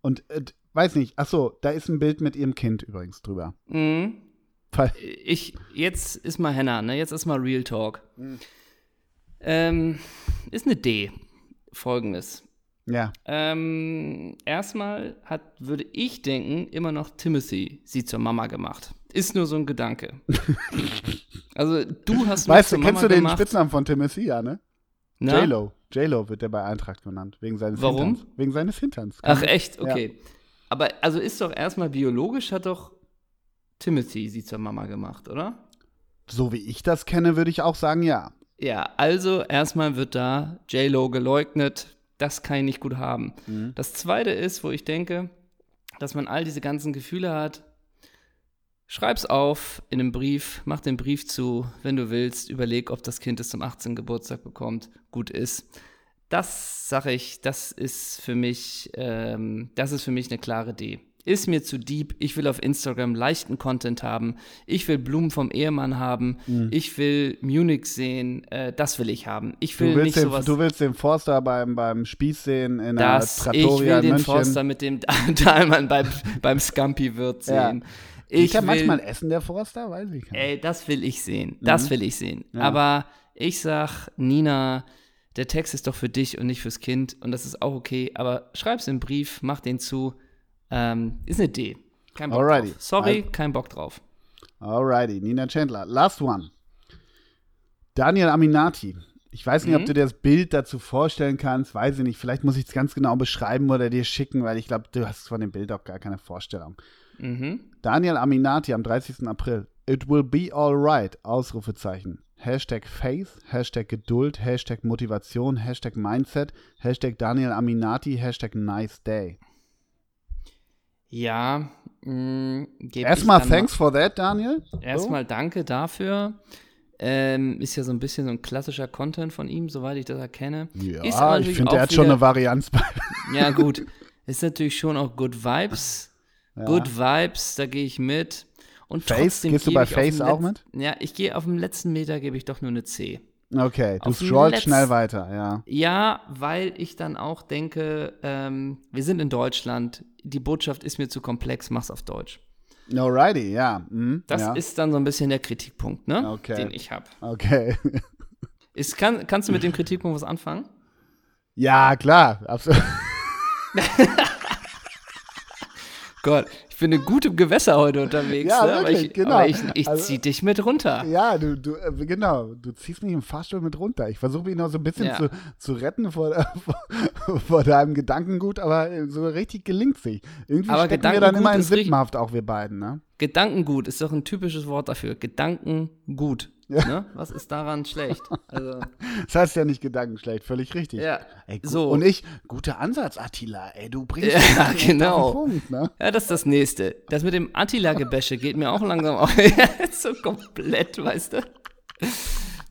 Und äh, weiß nicht, ach so, da ist ein Bild mit ihrem Kind übrigens drüber. Mhm. Ich, jetzt ist mal Henna, ne? Jetzt ist mal Real Talk. Mhm. Ähm, ist eine D. Folgendes. Ja. Ähm, erstmal hat, würde ich denken, immer noch Timothy sie zur Mama gemacht. Ist nur so ein Gedanke. also, du hast Weißt du, kennst Mama du den gemacht. Spitznamen von Timothy, ja, ne? J-Lo. J-Lo wird der bei Eintracht genannt, wegen seines Warum? Hinterns. Wegen seines Hinterns. Ach, echt? Okay. Ja. Aber also ist doch erstmal biologisch, hat doch Timothy sie zur Mama gemacht, oder? So wie ich das kenne, würde ich auch sagen, ja. Ja, also erstmal wird da J-Lo geleugnet. Das kann ich nicht gut haben. Mhm. Das zweite ist, wo ich denke, dass man all diese ganzen Gefühle hat. Schreib's auf in einem Brief, mach den Brief zu, wenn du willst, überleg, ob das Kind es zum 18. Geburtstag bekommt, gut ist. Das sage ich, das ist für mich, ähm, das ist für mich eine klare D ist mir zu deep. Ich will auf Instagram leichten Content haben. Ich will Blumen vom Ehemann haben. Mhm. Ich will Munich sehen. Äh, das will ich haben. Ich will nicht den, sowas. Du willst den Forster beim, beim Spieß sehen in das, der Trattoria Ich will den München. Forster mit dem Dahlmann beim, beim Scampi-Wirt sehen. Ja. Ich kann manchmal essen, der Forster, weiß ich nicht. Ey, das will ich sehen. Das mhm. will ich sehen. Ja. Aber ich sag, Nina, der Text ist doch für dich und nicht fürs Kind. Und das ist auch okay. Aber schreib's im Brief, mach den zu. Ähm, ist eine D. Kein Bock Alrighty. drauf. Sorry, also, kein Bock drauf. Alrighty, Nina Chandler. Last one. Daniel Aminati. Ich weiß nicht, mhm. ob du dir das Bild dazu vorstellen kannst, weiß ich nicht. Vielleicht muss ich es ganz genau beschreiben oder dir schicken, weil ich glaube, du hast von dem Bild auch gar keine Vorstellung. Mhm. Daniel Aminati am 30. April. It will be alright. Ausrufezeichen. Hashtag Faith, Hashtag Geduld, Hashtag Motivation, Hashtag Mindset, Hashtag Daniel Aminati, Hashtag Nice Day. Ja. Mm, Erstmal thanks for that, Daniel. Erstmal danke dafür. Ähm, ist ja so ein bisschen so ein klassischer Content von ihm, soweit ich das erkenne. Ja, ich finde, er hat schon eine Varianz bei. Ja, gut. Ist natürlich schon auch Good Vibes. Ja. Good Vibes, da gehe ich mit. Und Face, gehst du bei Face auch mit? Ja, ich gehe auf dem letzten Meter, gebe ich doch nur eine C. Okay, du scrollst schnell weiter, ja. Ja, weil ich dann auch denke, ähm, wir sind in Deutschland, die Botschaft ist mir zu komplex, mach's auf Deutsch. Alrighty, ja. Mhm, das ja. ist dann so ein bisschen der Kritikpunkt, ne? Okay. Den ich habe. Okay. Ist, kann, kannst du mit dem Kritikpunkt was anfangen? Ja, klar, absolut. Gott, ich bin in gutem Gewässer heute unterwegs. Ja, ne? wirklich, aber ich, genau. Aber ich, ich Also- zieh dich mit runter. Ja, du, du, äh, genau, du ziehst mich im Fahrstuhl mit runter. Ich versuche mich noch so ein bisschen Ja. zu, zu retten vor, vor, vor deinem Gedankengut, aber äh, so richtig gelingt es nicht. Irgendwie Aber stecken wir dann immer in Sippenhaft, auch wir beiden, ne? Gedankengut ist doch ein typisches Wort dafür. Gedankengut. Ne? Was ist daran schlecht? Also, Das heißt ja nicht gedankenschlecht, völlig richtig. ja. Ey, So. Und ich, guter Ansatz, Attila, ey, du bringst Ja, genau. auf den Punkt, ne? Ja, das ist das nächste. Das mit dem Attila-Gebäsche geht mir auch langsam auf. Ja, so komplett, weißt du?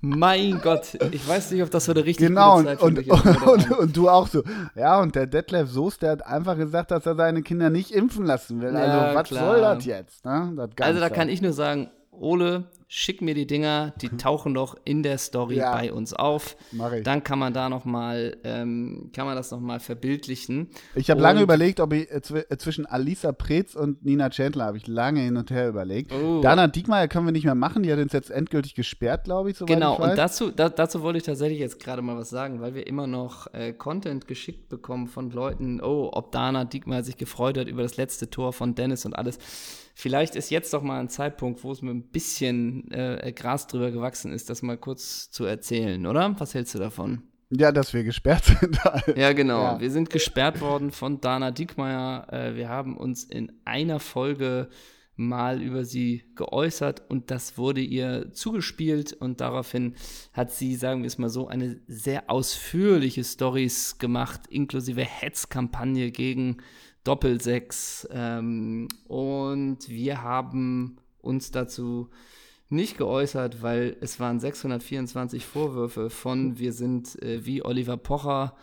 Mein Gott, ich weiß nicht, ob das so eine richtig Genau, gute und, Zeit für und, mich ist. und, und, und du auch so. Ja, und der Detlef Soest, der hat einfach gesagt, dass er seine Kinder nicht impfen lassen will. Also, Ja, was klar. soll das jetzt? Ne? Das Also da kann ich nur sagen, Ole, schick mir die Dinger, die tauchen doch in der Story Ja. bei uns auf. Dann kann man da noch mal, ähm, kann man das noch mal verbildlichen. Ich habe lange überlegt, ob ich äh, äh, zwischen Alisa Preetz und Nina Chandler habe ich lange hin und her überlegt. Oh. Dana Diekmeyer können wir nicht mehr machen, die hat uns jetzt endgültig gesperrt, glaube ich, Genau, ich und dazu, da, dazu wollte ich tatsächlich jetzt gerade mal was sagen, weil wir immer noch äh, Content geschickt bekommen von Leuten, oh, ob Dana Diekmeyer sich gefreut hat über das letzte Tor von Dennis und alles. Vielleicht ist jetzt doch mal ein Zeitpunkt, wo es mir ein bisschen äh, Gras drüber gewachsen ist, das mal kurz zu erzählen, oder? Was hältst du davon? ja, dass wir gesperrt sind. Ja, genau. Ja. Wir sind gesperrt worden von Dana Diekmeyer. Äh, wir haben uns in einer Folge mal über sie geäußert und das wurde ihr zugespielt und daraufhin hat sie, sagen wir es mal so, eine sehr ausführliche Stories gemacht, inklusive Hetzkampagne gegen Doppelsechs ähm, und wir haben uns dazu nicht geäußert, weil es waren 624 Vorwürfe von wir sind äh, wie Oliver Pocher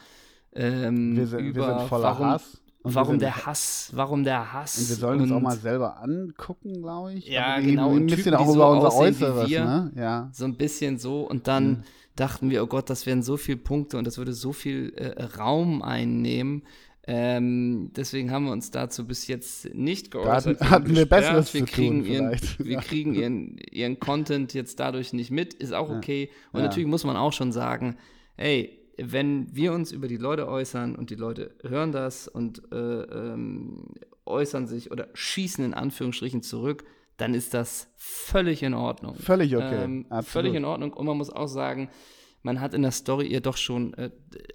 ähm, Wir sind, über wir sind voller warum, Hass. Und warum sind- der Hass, warum der Hass. Und wir sollen uns auch mal selber angucken, glaube ich. Ja, Aber genau, Ein bisschen Typen, auch die so über unser Äußeres, wir. ne? Ja. So ein bisschen so. Und dann Mhm. dachten wir, oh Gott, das wären so viele Punkte und das würde so viel äh, Raum einnehmen. Ähm, deswegen haben wir uns dazu bis jetzt nicht geäußert. hatten- hatten wir gesperrt. Besseres wir zu kriegen tun ihren. Wir Ja. kriegen ihren, ihren Content jetzt dadurch nicht mit, ist auch okay. Und Ja. natürlich muss man auch schon sagen, hey, wenn wir uns über die Leute äußern und die Leute hören das und äh, ähm, äußern sich oder schießen in Anführungsstrichen zurück, dann ist das völlig in Ordnung. Völlig okay. Ähm, Absolut. völlig in Ordnung. Und man muss auch sagen, man hat in der Story ihr doch schon äh,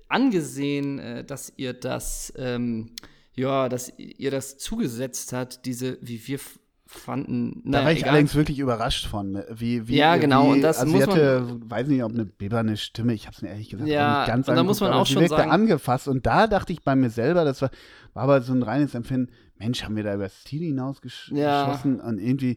angesehen, äh, dass ihr das, ähm, ja, dass ihr das zugesetzt hat, diese, wie wir fanden, Da naja, war ich egal. allerdings wirklich überrascht von, wie, wie Ja, genau, Wie, und das also muss sie hatte, weiß nicht, ob eine bibberne Stimme, ich habe es mir ehrlich gesagt Ja, nicht ganz und da muss man auch schon sagen- angefasst und da dachte ich bei mir selber, das war, war aber so ein reines Empfinden, Mensch, haben wir da über das Ziel hinausgeschossen Ja. und irgendwie,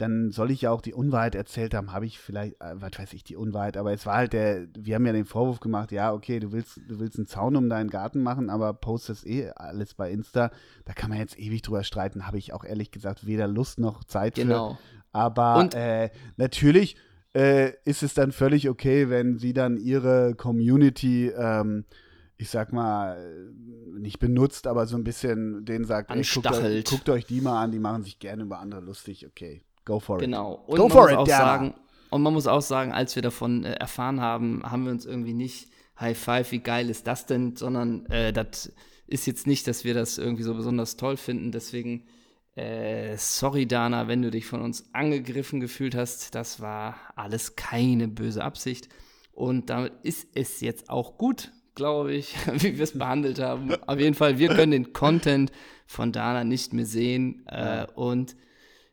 dann soll ich ja auch die Unwahrheit erzählt haben, habe ich vielleicht, äh, was weiß ich, die Unwahrheit, aber es war halt der, wir haben ja den Vorwurf gemacht, ja, okay, du willst, du willst einen Zaun um deinen Garten machen, aber postest eh alles bei Insta, da kann man jetzt ewig drüber streiten, habe ich auch ehrlich gesagt weder Lust noch Zeit für. Genau. Aber Und- äh, natürlich äh, ist es dann völlig okay, wenn sie dann ihre Community, ähm, ich sag mal, nicht benutzt, aber so ein bisschen denen sagt, ey, guckt, euch, guckt euch die mal an, die machen sich gerne über andere lustig. Okay, go for it. Genau. Und Go man for muss it, auch Dana. sagen, und man muss auch sagen, als wir davon äh, erfahren haben, haben wir uns irgendwie nicht High Five, wie geil ist das denn, sondern äh, das ist jetzt nicht, dass wir das irgendwie so besonders toll finden. Deswegen, äh, sorry Dana, wenn du dich von uns angegriffen gefühlt hast, das war alles keine böse Absicht. Und damit ist es jetzt auch gut, glaube ich, wie wir es behandelt haben. Auf jeden Fall, wir können den Content von Dana nicht mehr sehen. Äh, und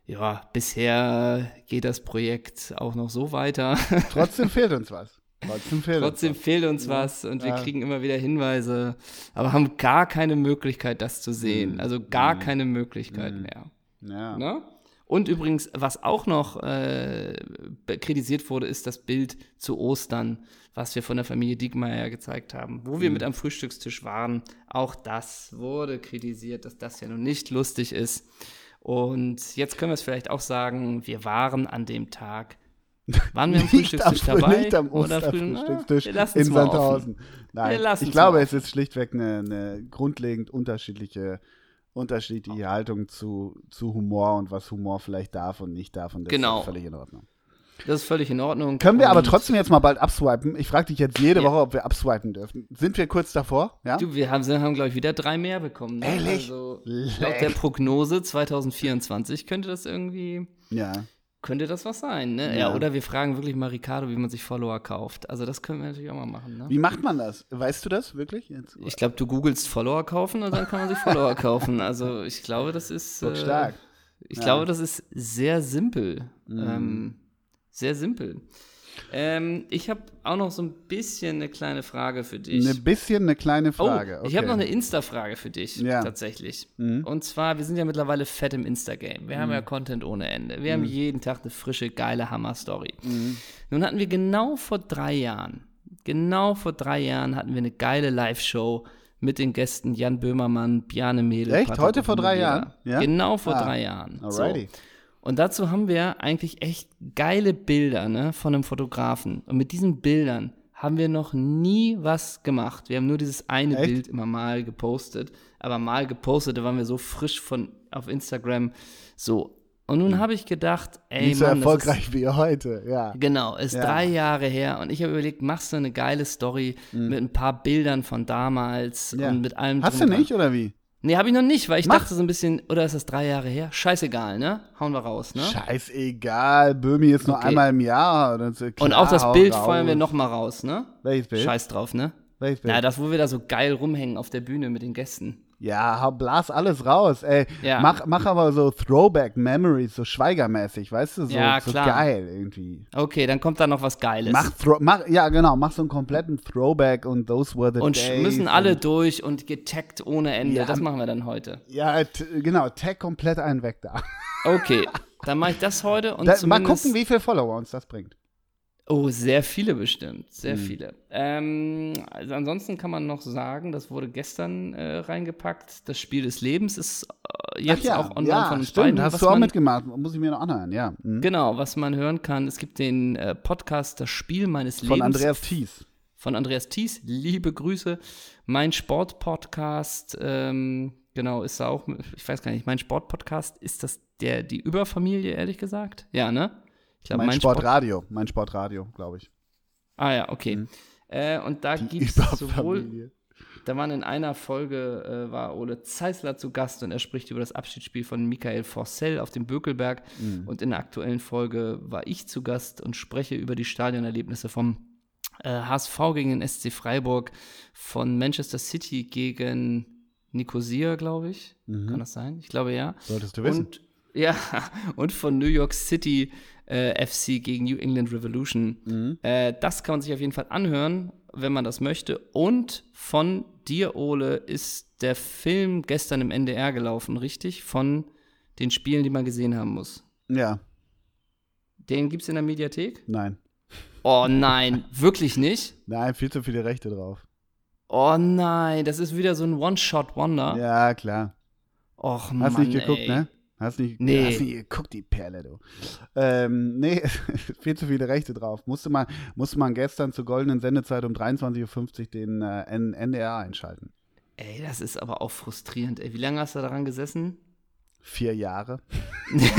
ja, bisher geht das Projekt auch noch so weiter. Trotzdem fehlt uns was. Trotzdem fehlt Trotzdem uns fehlt uns was und wir Ja. kriegen immer wieder Hinweise, aber haben gar keine Möglichkeit, das zu sehen. Mhm. Also gar keine Möglichkeit mehr. was. Ja. Ne? Und übrigens, was auch noch äh, kritisiert wurde, ist das Bild zu Ostern, was wir von der Familie Diekmeyer gezeigt haben, wo Mhm. wir mit am Frühstückstisch waren. Auch das wurde kritisiert, dass das ja nun nicht lustig ist. Und jetzt können wir es vielleicht auch sagen, wir waren an dem Tag, waren wir am Nicht am, Frühstückstisch dabei? nicht am Osterfrühstückstisch Ah, in. Sandhausen. Nein, ich glaube, es ist schlichtweg eine, eine grundlegend unterschiedliche, unterschiedliche Haltung zu, zu Humor und was Humor vielleicht darf und nicht darf. Und das Genau. ist völlig in Ordnung. Das ist völlig in Ordnung. Können wir aber trotzdem jetzt mal bald abswipen? Ich frage dich jetzt jede ja. Woche, ob wir abswipen dürfen. Sind wir kurz davor? Ja? Du, wir haben, haben glaube ich, wieder drei mehr bekommen. Ne? Ehrlich? Also, laut der Prognose 2024 könnte das irgendwie. Ja. Könnte das was sein, ne? Ja. ja. oder wir fragen wirklich mal Ricardo, wie man sich Follower kauft. Also das können wir natürlich auch mal machen, ne? Wie macht man das? Weißt du das wirklich? Jetzt? Ich glaube, du googelst Follower kaufen und dann kann man sich Follower kaufen. Also ich glaube, das ist. Äh, stark. Ich ja. glaube, das ist sehr simpel. Mhm. Ähm, sehr simpel. Ähm, ich habe auch noch so ein bisschen eine kleine Frage für dich. Ein bisschen eine kleine oh, Frage. Oh, okay. Ich habe noch eine Insta-Frage für dich, ja. tatsächlich. Mhm. Und zwar, wir sind ja mittlerweile fett im Insta-Game. Wir mhm. haben ja Content ohne Ende. Wir mhm. haben jeden Tag eine frische, geile Hammer-Story. Mhm. Nun hatten wir genau vor drei Jahren, genau vor drei Jahren hatten wir eine geile Live-Show mit den Gästen Jan Böhmermann, Bjane Mädel. Echt? Heute vor drei Jahren? Ja? Genau vor ah. drei Jahren. Alrighty. So. Und dazu haben wir eigentlich echt geile Bilder ne, von einem Fotografen. Und mit diesen Bildern haben wir noch nie was gemacht. Wir haben nur dieses eine echt? Bild immer mal gepostet. Aber mal gepostet, da waren wir so frisch von auf Instagram. So. Und nun hm. habe ich gedacht, ey, Nicht so Mann, erfolgreich ist, wie heute, ja. Genau, ist ja. drei Jahre her und ich habe überlegt, machst du eine geile Story mhm. mit ein paar Bildern von damals ja. und mit allem. Hast du nicht oder wie? Nee, habe ich noch nicht, weil ich Mach. dachte so ein bisschen, oder ist das drei Jahre her? Scheißegal, ne? Hauen wir raus, ne? Scheißegal, Böhmi ist nur einmal im Jahr. Klar, und auch das Bild raus. feuern wir nochmal raus, ne? Welches Bild? Scheiß drauf, ne? Welches Bild? Ja, das, wo wir da so geil rumhängen auf der Bühne mit den Gästen. Ja, blas alles raus, ey. Ja. Mach, mach aber so Throwback-Memories, so schweigermäßig, weißt du? So, ja, so geil irgendwie. Okay, dann kommt da noch was Geiles. Mach, mach, ja, genau, mach so einen kompletten Throwback und those were the und days. Und müssen alle durch und getaggt ohne Ende. Ja, das machen wir dann heute. Ja, genau, tag komplett einen weg da. Okay, dann mache ich das heute und da, Mal gucken, wie viele Follower uns das bringt. Oh, sehr viele bestimmt, sehr mhm. viele. Ähm, also ansonsten kann man noch sagen, das wurde gestern äh, reingepackt. Das Spiel des Lebens ist äh, jetzt ja, auch online ja, von uns stimmt, beiden. Hast du auch man, mitgemacht? Muss ich mir noch anhören, ja. Mhm. Genau, was man hören kann. Es gibt den äh, Podcast Das Spiel meines Lebens. Von Andreas Thies. Von Andreas Thies. Liebe Grüße. Mein Sportpodcast, ähm, genau, ist da auch, ich weiß gar nicht, mein Sportpodcast, ist das der, die Überfamilie, ehrlich gesagt? Ja, ne? Glaub, mein, mein Sportradio, Sport mein Sportradio, glaube ich. Ah ja, okay. Mhm. Äh, und da gibt es sowohl, da waren in einer Folge, äh, war Ole Zeisler zu Gast und er spricht über das Abschiedsspiel von Michael Forcell auf dem Bökelberg. Mhm. Und in der aktuellen Folge war ich zu Gast und spreche über die Stadionerlebnisse vom äh, HSV gegen den SC Freiburg, von Manchester City gegen Nicosia, glaube ich. Mhm. Kann das sein? Ich glaube ja. Solltest du wissen. Und, ja, und von New York City äh, FC gegen New England Revolution. Mhm. Äh, das kann man sich auf jeden Fall anhören, wenn man das möchte. Und von dir, Ole, ist der Film gestern im NDR gelaufen, richtig? Von den Spielen, die man gesehen haben muss. Ja. Den gibt es in der Mediathek? Nein. Oh nein, wirklich nicht? Nein, viel zu viele Rechte drauf. Oh nein, das ist wieder so ein One-Shot-Wonder. Ja, klar. Och, Hast Mann, nicht geguckt, ey. ne? Hast nicht, nee. hast nicht guck die Perle, du. Ähm, nee, viel zu viele Rechte drauf. Musste man, musste man gestern zur goldenen Sendezeit um 23.50 Uhr den äh, NDR einschalten. Ey, das ist aber auch frustrierend. Ey, wie lange hast du daran gesessen? Vier Jahre.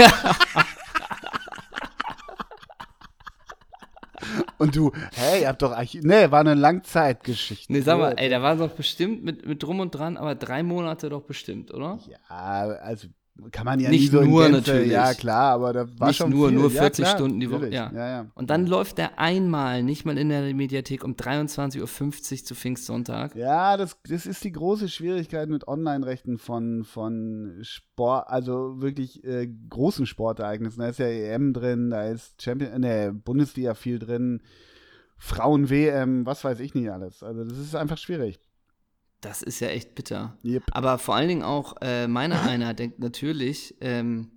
Und du, hey, ihr habt doch Archiv. Nee, war eine Langzeitgeschichte. Nee, sag mal, ey, da war doch bestimmt mit, mit drum und dran, aber drei Monate doch bestimmt, oder? Ja, also kann man ja nicht so nur natürlich. Ja, klar, aber da war nicht schon nur, viel. nur 40 ja, Stunden die Woche. Ja. Ja. Und dann läuft der einmal, nicht mal in der Mediathek, um 23.50 Uhr zu Pfingstsonntag. Ja, das, das ist die große Schwierigkeit mit Online-Rechten von, von Sport, also wirklich äh, großen Sportereignissen. Da ist ja EM drin, da ist Champion, äh, Bundesliga viel drin, Frauen-WM, was weiß ich nicht alles. Also das ist einfach schwierig. Das ist ja echt bitter. Yep. Aber vor allen Dingen auch äh, meiner einer denkt natürlich, ähm,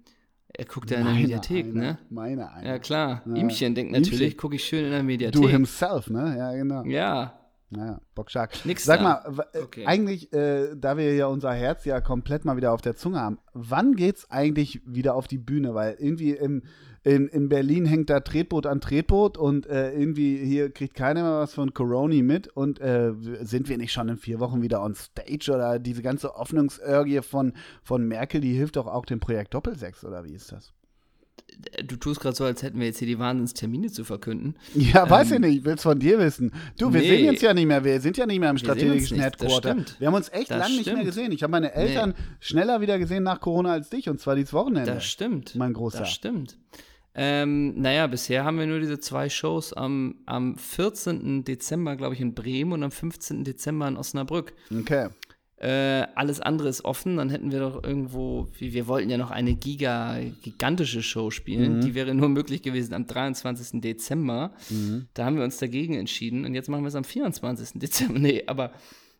er guckt ja in der Mediathek, einer, ne? Meine einer. Ja, klar. Ja. Ihmchen denkt natürlich, gucke ich schön in der Mediathek. Du himself, ne? Ja, genau. Ja. Naja, Bockstark. Nix Sag da. mal, äh, okay. eigentlich, äh, da wir ja unser Herz ja komplett mal wieder auf der Zunge haben, wann geht's eigentlich wieder auf die Bühne? Weil irgendwie im in, in Berlin hängt da Tretboot an Tretboot und äh, irgendwie hier kriegt keiner mehr was von Coroni mit und äh, sind wir nicht schon in vier Wochen wieder on stage oder diese ganze Öffnungsörgie von, von Merkel, die hilft doch auch dem Projekt Doppelsechs oder wie ist das? Du tust gerade so, als hätten wir jetzt hier die Wahnsinnstermine zu verkünden. Ja, weiß ähm, ich nicht, ich will es von dir wissen. Du, wir nee, sehen uns ja nicht mehr, wir sind ja nicht mehr im strategischen Headquarter. Wir haben uns echt lange nicht mehr gesehen. Ich habe meine Eltern nee. schneller wieder gesehen nach Corona als dich und zwar dieses Wochenende. Das stimmt. Mein Großer. Das stimmt. Ähm, naja, bisher haben wir nur diese zwei Shows am, am 14. Dezember, glaube ich, in Bremen und am 15. Dezember in Osnabrück. Okay. Äh, alles andere ist offen, dann hätten wir doch irgendwo, wie, wir wollten ja noch eine giga, gigantische Show spielen, mhm. die wäre nur möglich gewesen am 23. Dezember. Mhm. Da haben wir uns dagegen entschieden und jetzt machen wir es am 24. Dezember. Nee, aber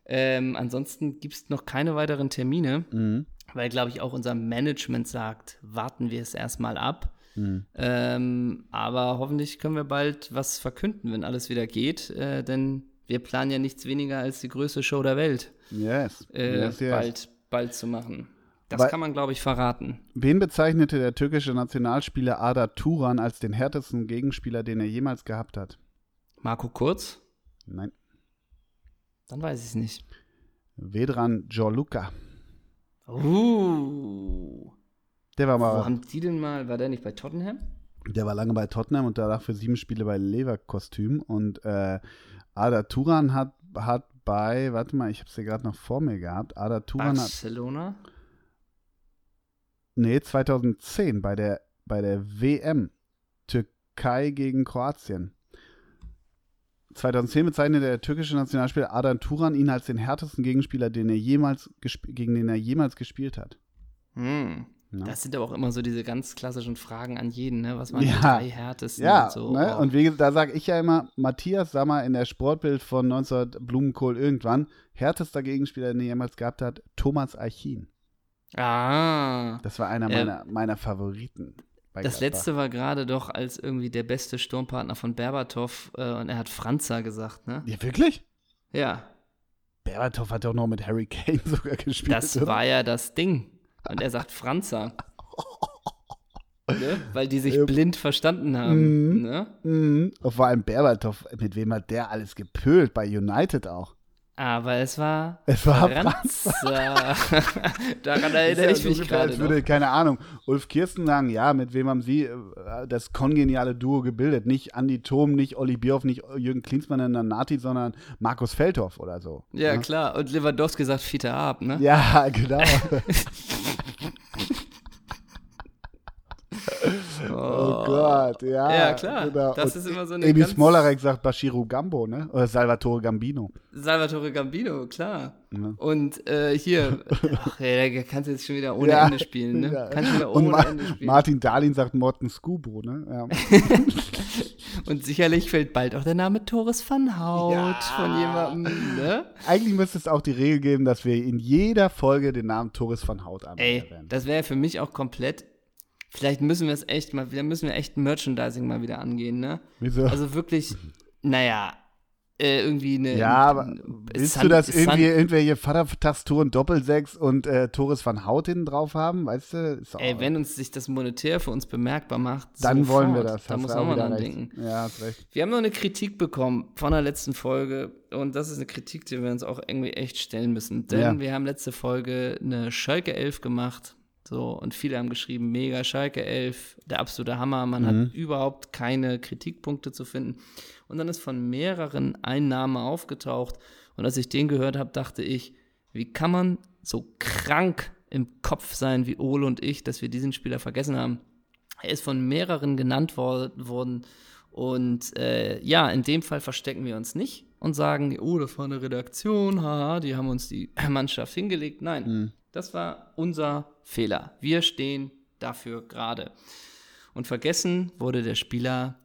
ähm, ansonsten gibt es noch keine weiteren Termine, mhm. weil, glaube ich, auch unser Management sagt, warten wir es erstmal ab. Mhm. Ähm, aber hoffentlich können wir bald was verkünden, wenn alles wieder geht, äh, denn wir planen ja nichts weniger als die größte Show der Welt. Yes. Äh, yes, yes. Bald, bald zu machen. Das Weil, kann man, glaube ich, verraten. Wen bezeichnete der türkische Nationalspieler Ada Turan als den härtesten Gegenspieler, den er jemals gehabt hat? Marco Kurz? Nein. Dann weiß ich es nicht. Vedran Jorluka. Uh. Der war mal. Wo haben die denn mal? War der nicht bei Tottenham? Der war lange bei Tottenham und danach für sieben Spiele bei Leverkostüm. Und äh, Ada Turan hat, hat bei, warte mal, ich habe es ja gerade noch vor mir gehabt. Ada Turan Barcelona? Hat, nee, 2010 bei der, bei der WM. Türkei gegen Kroatien. 2010 bezeichnete der türkische Nationalspieler Adan Turan ihn als den härtesten Gegenspieler, den er jemals gegen den er jemals gespielt hat. Hm. Ne? Das sind aber auch immer so diese ganz klassischen Fragen an jeden, ne? Was waren ja. die drei härtesten ja, und so. Ne? Und wie, da sage ich ja immer, Matthias, sag mal, in der Sportbild von 19 Blumenkohl irgendwann, härtester Gegenspieler, den er jemals gehabt hat, Thomas Eichin. Ah. Das war einer meiner, meiner Favoriten. Das Gladbach. letzte war gerade doch als irgendwie der beste Sturmpartner von Berbatov äh, und er hat Franza gesagt, ne? Ja, wirklich? Ja. Berbatov hat doch noch mit Harry Kane sogar gespielt. Das oder? war ja das Ding. Und er sagt Franzer. ne? Weil die sich blind verstanden haben. Mhm. Ne? Mhm. Vor allem Berbatov, mit wem hat der alles gepölt? Bei United auch. Aber es war. Es war Franzer. Daran erinnere ich mich gerade. Als würde, keine Ahnung, Ulf Kirsten sagen: Ja, mit wem haben Sie äh, das kongeniale Duo gebildet? Nicht Andi Thom, nicht Olli Bierhoff, nicht Jürgen Klinsmann in der Nati, sondern Markus Feldhoff oder so. Ja, ja? Ne? klar. Und Lewandowski sagt Fiete Ab, ne? Ja, genau. Oh, Gott, ja. Ja, klar. Genau. Das ist immer so eine. Ebi Smolarek sagt Bashiru Gambo, ne? Oder Salvatore Gambino. Salvatore Gambino, klar. Ja. Und äh, hier, ach, ey, da kannst du jetzt schon wieder ohne ja, Ende spielen, ne? Ja. Kannst du wieder ohne Ma Ende spielen. Martin Dahlin sagt Morten Scubo, ne? Ja. Und sicherlich fällt bald auch der Name Torres van Hout ja. von jemandem, ne? Eigentlich müsste es auch die Regel geben, dass wir in jeder Folge den Namen Torres van Hout anwenden. Ey, das wäre für mich auch komplett Vielleicht müssen wir es echt mal, wieder müssen wir echt Merchandising mal wieder angehen, ne? Wieso? Also wirklich, naja, äh, irgendwie eine. Ja, aber willst San, du das irgendwie irgendwelche Vatertagstouren Doppelsechs und äh, Tores van Hout hinten drauf haben, weißt du? Ey, wenn uns sich das monetär für uns bemerkbar macht, dann sofort, wollen wir das. Da muss auch mal dran denken. Ja, hast recht. Wir haben noch eine Kritik bekommen von der letzten Folge und das ist eine Kritik, die wir uns auch irgendwie echt stellen müssen, denn ja. wir haben letzte Folge eine Schalke 11 gemacht so, und viele haben geschrieben, mega Schalke 11, der absolute Hammer, man mhm. hat überhaupt keine Kritikpunkte zu finden. Und dann ist von mehreren ein Name aufgetaucht. Und als ich den gehört habe, dachte ich, wie kann man so krank im Kopf sein wie Ole und ich, dass wir diesen Spieler vergessen haben? Er ist von mehreren genannt worden. Und äh, ja, in dem Fall verstecken wir uns nicht und sagen, oh, das war eine Redaktion, haha, die haben uns die Mannschaft hingelegt. Nein, mhm. Das war unser Fehler. Wir stehen dafür gerade. Und vergessen wurde der Spieler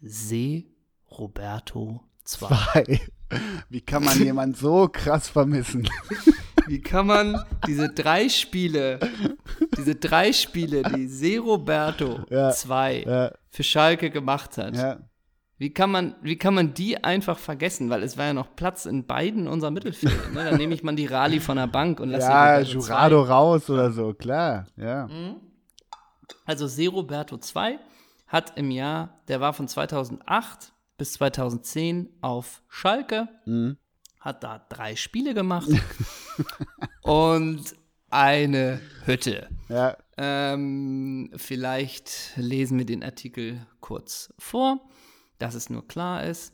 Se Roberto 2. Wie kann man jemanden so krass vermissen? Wie kann man diese drei Spiele, diese drei Spiele, die Se Roberto 2 ja, ja. für Schalke gemacht hat, ja. Wie kann man, wie kann man die einfach vergessen? Weil es war ja noch Platz in beiden unserer Mittelfelder. Ne? Dann nehme ich mal die Rallye von der Bank und lasse Ja, Jurado raus oder so, klar, ja. Mhm. Also Seroberto 2 hat im Jahr, der war von 2008 bis 2010 auf Schalke, mhm. hat da drei Spiele gemacht und eine Hütte. Ja. Ähm, vielleicht lesen wir den Artikel kurz vor, dass es nur klar ist.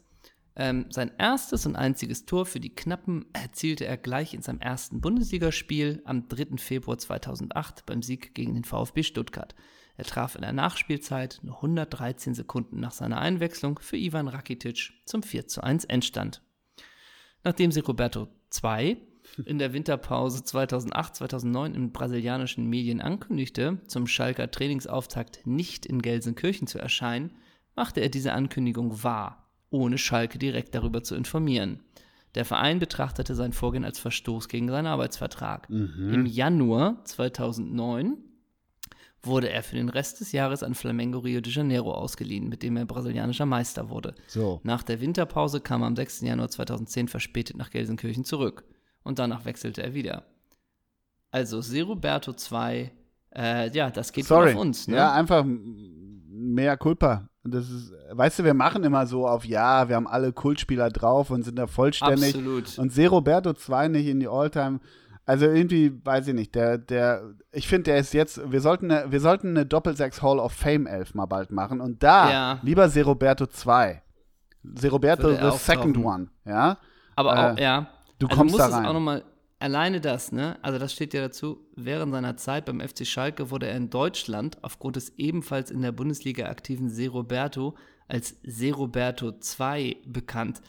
Ähm, sein erstes und einziges Tor für die Knappen erzielte er gleich in seinem ersten Bundesligaspiel am 3. Februar 2008 beim Sieg gegen den VfB Stuttgart. Er traf in der Nachspielzeit nur 113 Sekunden nach seiner Einwechslung für Ivan Rakitic zum 4 zu 1 Endstand. Nachdem sie Roberto II in der Winterpause 2008-2009 in brasilianischen Medien ankündigte, zum Schalker Trainingsauftakt nicht in Gelsenkirchen zu erscheinen, machte er diese Ankündigung wahr, ohne Schalke direkt darüber zu informieren. Der Verein betrachtete sein Vorgehen als Verstoß gegen seinen Arbeitsvertrag. Mhm. Im Januar 2009 wurde er für den Rest des Jahres an Flamengo Rio de Janeiro ausgeliehen, mit dem er brasilianischer Meister wurde. So. Nach der Winterpause kam er am 6. Januar 2010 verspätet nach Gelsenkirchen zurück und danach wechselte er wieder. Also Seroberto 2, äh, ja, das geht Sorry. auf uns. Ne? Ja, einfach mehr Culpa. Das ist, weißt du, wir machen immer so auf, ja, wir haben alle Kultspieler drauf und sind da vollständig. Absolut. Und Seroberto 2 nicht in die Alltime. Also irgendwie, weiß ich nicht, der, der, ich finde, der ist jetzt, wir sollten eine, wir sollten eine Doppelsechs Hall of Fame Elf mal bald machen. Und da, Ja. lieber Seroberto 2. Seroberto er the second one, ja. Aber auch, Äh, ja. du also kommst da es rein. auch nochmal, alleine das, ne? Also das steht ja dazu, während seiner Zeit beim FC Schalke wurde er in Deutschland aufgrund des ebenfalls in der Bundesliga aktiven Seroberto als Seroberto II bekannt.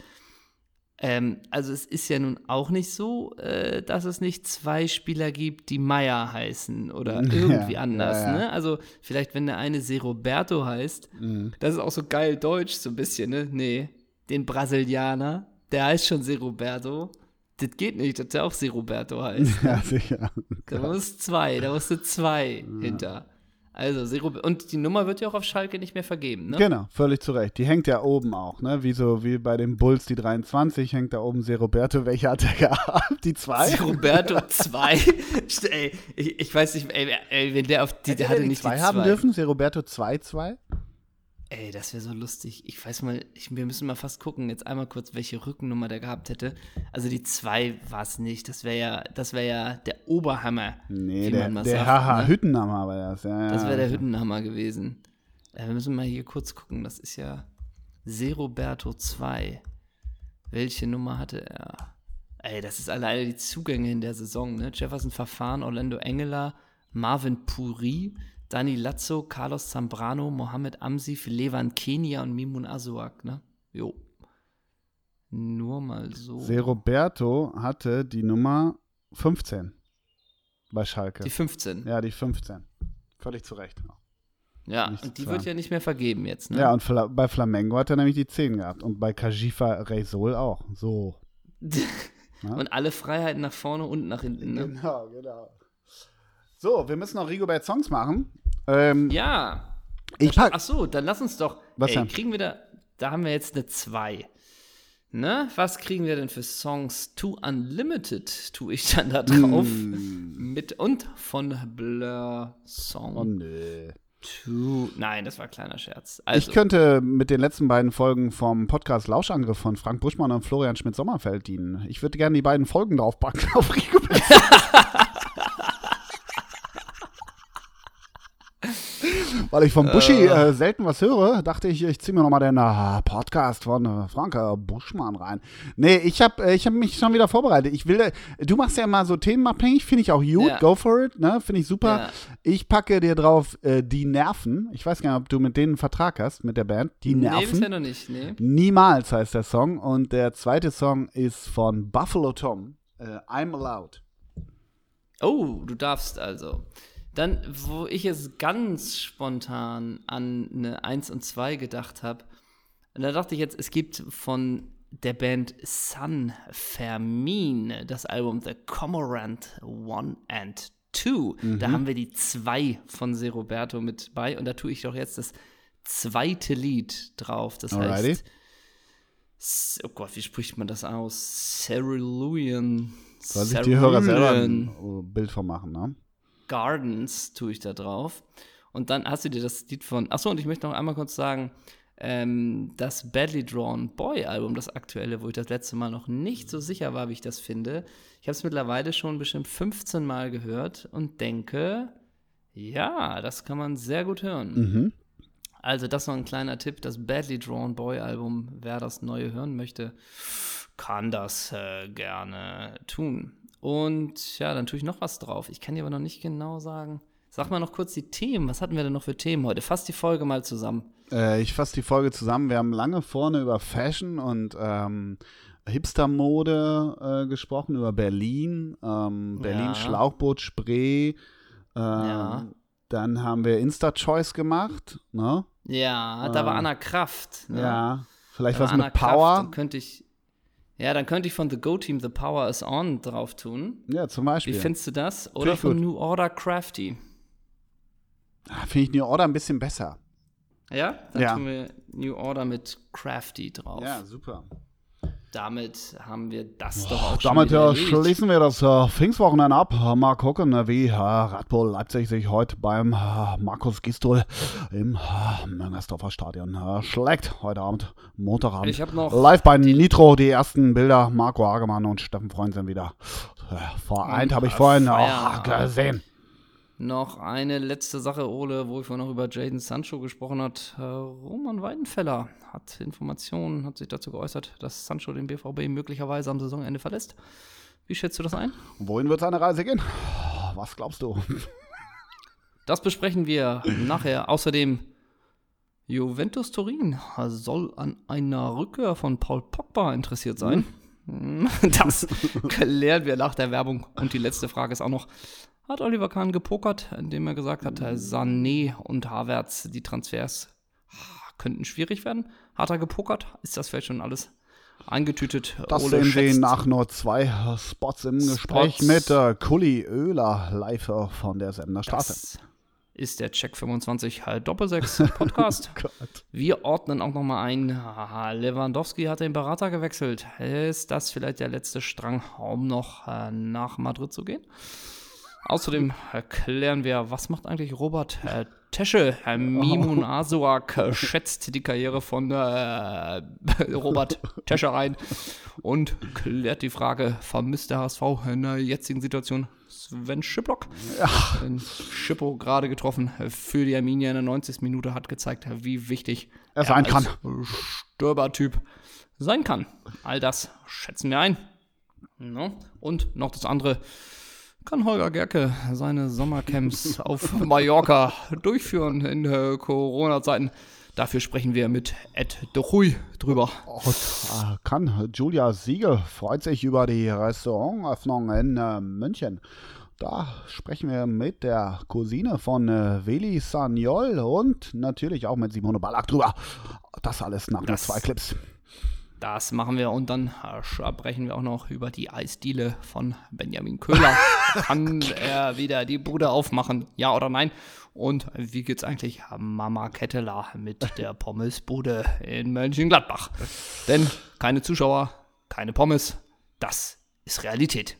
Ähm, also es ist ja nun auch nicht so, äh, dass es nicht zwei Spieler gibt, die Meier heißen oder irgendwie Ja, anders. ja, ja. Ne? Also vielleicht, wenn der eine Seroberto heißt, Mhm. das ist auch so geil deutsch, so ein bisschen, ne? Nee, den Brasilianer, der heißt schon Seroberto. Das geht nicht, dass der auch Seroberto heißt. Ja, sicher. Da muss zwei, da musste zwei hinter. Also, Zero, und die Nummer wird ja auch auf Schalke nicht mehr vergeben, ne? Genau, völlig zu Recht. Die hängt ja oben auch, ne? Wie so wie bei den Bulls die 23 hängt da oben Seroberto. Welche hat er gehabt? Die zwei? Roberto 2. ey, ich, ich weiß nicht, ey, ey, wenn der auf die, der Hätte er hatte die nicht zwei die haben zwei. dürfen? Seroberto 2 2? Ey, das wäre so lustig. Ich weiß mal, ich, wir müssen mal fast gucken, jetzt einmal kurz, welche Rückennummer der gehabt hätte. Also die 2 war es nicht. Das wäre ja, das wäre ja der Oberhammer. Nee, der, der Haha ne? Hüttenhammer war das. Ja, Das wäre der Hüttenhammer gewesen. Äh, wir müssen mal hier kurz gucken. Das ist ja Seroberto 2. Welche Nummer hatte er? Ey, das ist alleine die Zugänge in der Saison, ne? Jefferson Verfahren, Orlando Engeler, Marvin Puri, Dani Lazzo, Carlos Zambrano, Mohamed Amsif, Levan Kenia und Mimun Azuak, ne? Jo. Nur mal so. Seroberto hatte die Nummer 15 bei Schalke. die 15. ja, die 15. Völlig zu Recht. Ja, nicht und die wird ja nicht mehr vergeben jetzt, ne? Ja, und bei Flamengo hat er nämlich die 10 gehabt. Und bei Kajifa Reysol auch. So. Und alle Freiheiten nach vorne und nach hinten, ne? Genau, genau. So, wir müssen noch Rigobert Songs machen. Ähm, Ja. ich pack. Ach so, dann lass uns doch. Was ey, kriegen wir da. Da haben wir jetzt eine 2. Ne? Was kriegen wir denn für Songs? To Unlimited tue ich dann da drauf. Mit und von Blur Song Oh, nö. to. Nein, das war ein kleiner Scherz. Also, Ich könnte mit den letzten beiden Folgen vom Podcast Lauschangriff von Frank Buschmann und Florian Schmidt-Sommerfeld dienen. Ich würde gerne die beiden Folgen draufpacken auf Rigobert. Weil ich vom Buschi äh, selten was höre, dachte ich, ich ziehe mir nochmal den äh, Podcast von äh, Frank äh, Buschmann rein. Nee, ich habe äh, ich hab mich schon wieder vorbereitet. Ich will, äh, du machst ja immer so themenabhängig, finde ich auch gut. Ja. Go for it, ne? Finde ich super. Ja. Ich packe dir drauf äh, die Nerven. Ich weiß gar nicht, ob du mit denen einen Vertrag hast, mit der Band. Die nee, Nerven. bisher noch nicht. Nee. Niemals heißt der Song. Und der zweite Song ist von Buffalo Tom. Äh, I'm Allowed. Oh, du darfst also. Dann, wo ich jetzt ganz spontan an eine 1 und 2 gedacht habe, da dachte ich jetzt, es gibt von der Band San Fermin das Album The Cormorant 1 and 2. Da haben wir die 2 von Seroberto mit bei und da tue ich doch jetzt das zweite Lied drauf. Das Alrighty. heißt, oh Gott, wie spricht man das aus? Cerulean. Soll sich die Hörer selber ein Bild von machen, ne? Gardens tue ich da drauf. Und dann hast du dir das Lied von. Achso, und ich möchte noch einmal kurz sagen, ähm, das Badly Drawn Boy Album, das aktuelle, wo ich das letzte Mal noch nicht so sicher war, wie ich das finde. Ich habe es mittlerweile schon bestimmt 15 Mal gehört und denke, Ja, das kann man sehr gut hören. Mhm. Also, das noch ein kleiner Tipp: Das Badly Drawn Boy Album. Wer das neue hören möchte, kann das äh, gerne tun. Und ja, dann tue ich noch was drauf. Ich kann dir aber noch nicht genau sagen. Sag mal noch kurz die Themen. Was hatten wir denn noch für Themen heute? Fass die Folge mal zusammen. Äh, ich fasse die Folge zusammen. Wir haben lange vorne über Fashion und ähm, Hipster-Mode äh, gesprochen, über Berlin, ähm, Berlin Ja. Schlauchboot, Spree. Äh, Ja. Dann haben wir Insta-Choice gemacht. Ne? Ja, da war Ähm, Anna Kraft. Ne? Ja, vielleicht Da was mit Anna Kraft, Power. Dann könnte ich. Ja, dann könnte ich von The Go Team The Power is On drauf tun. Ja, zum Wie Beispiel. findest du das? Oder von gut. New Order Crafty. Ah, Finde ich New Order ein bisschen besser. Ja? Dann Ja. tun wir New Order mit Crafty drauf. Ja, super. Damit haben wir das doch auch schon Damit wieder äh, erledigt. schließen wir das äh, Pfingstwochenende ab. Mal gucken, wie äh, Red Bull Leipzig sich heute beim äh, Markus Gistol im äh, Müngersdorfer Stadion äh, schlägt. Heute Abend, Montagabend. Ich noch Live bei Nitro die ersten Bilder. Marco Hagemann und Steffen Freund sind wieder äh, vereint, Und, habe ich vorhin auch gesehen. Noch eine letzte Sache, Ole, wo ich vorhin noch über Jaden Sancho gesprochen hat. Äh, Roman Weidenfeller hat Informationen, hat sich dazu geäußert, dass Sancho den BVB möglicherweise am Saisonende verlässt. Wie schätzt du das ein? Wohin wird seine Reise gehen? Was glaubst du? Das besprechen wir nachher. Außerdem Juventus Turin soll an einer Rückkehr von Paul Pogba interessiert sein. Das klären wir nach der Werbung. Und die letzte Frage ist auch noch: Hat Oliver Kahn gepokert, indem er gesagt hat, Sané und Havertz, die Transfers könnten schwierig werden? Hat er gepokert? Ist das vielleicht schon alles eingetütet? Das Ole sehen schätzt- nach nur zwei Spots im Gespräch Spots. mit äh, Kuli Oehler live von der Senderstraße. Das ist der Check 25 Doppelsechs Podcast. Gott. Wir ordnen auch nochmal ein. Haha, Lewandowski hat den Berater gewechselt. Ist das vielleicht der letzte Strang, um noch äh, nach Madrid zu gehen? Außerdem erklären wir, was macht eigentlich Robert äh, Tesche? Herr Mimun Asuak äh, schätzt die Karriere von äh, Robert Tesche ein und klärt die Frage, vermisst der HSV in der jetzigen Situation Sven Schiplock? Den Schippo gerade getroffen für die Arminia in der 90. Minute hat gezeigt, wie wichtig Er sein als kann. Stürbertyp sein kann. All das schätzen wir ein. No? Und noch das andere. Kann Holger Gerke seine Sommercamps auf Mallorca durchführen in äh, Corona-Zeiten? Dafür sprechen wir mit Ed Duchuy drüber. Und, äh, kann Julia Siegel freut sich über die Restaurantöffnung in äh, München. Da sprechen wir mit der Cousine von äh, Veli Sagnol und natürlich auch mit Simone Ballack drüber. Das alles nach Das- zwei Clips. Das machen wir und dann äh, sprechen wir auch noch über die Eisdiele von Benjamin Köhler. Kann er wieder die Bude aufmachen? Ja oder nein? Und wie geht's eigentlich Mama Ketteler mit der Pommesbude in Mönchengladbach? Denn keine Zuschauer, keine Pommes, das ist Realität.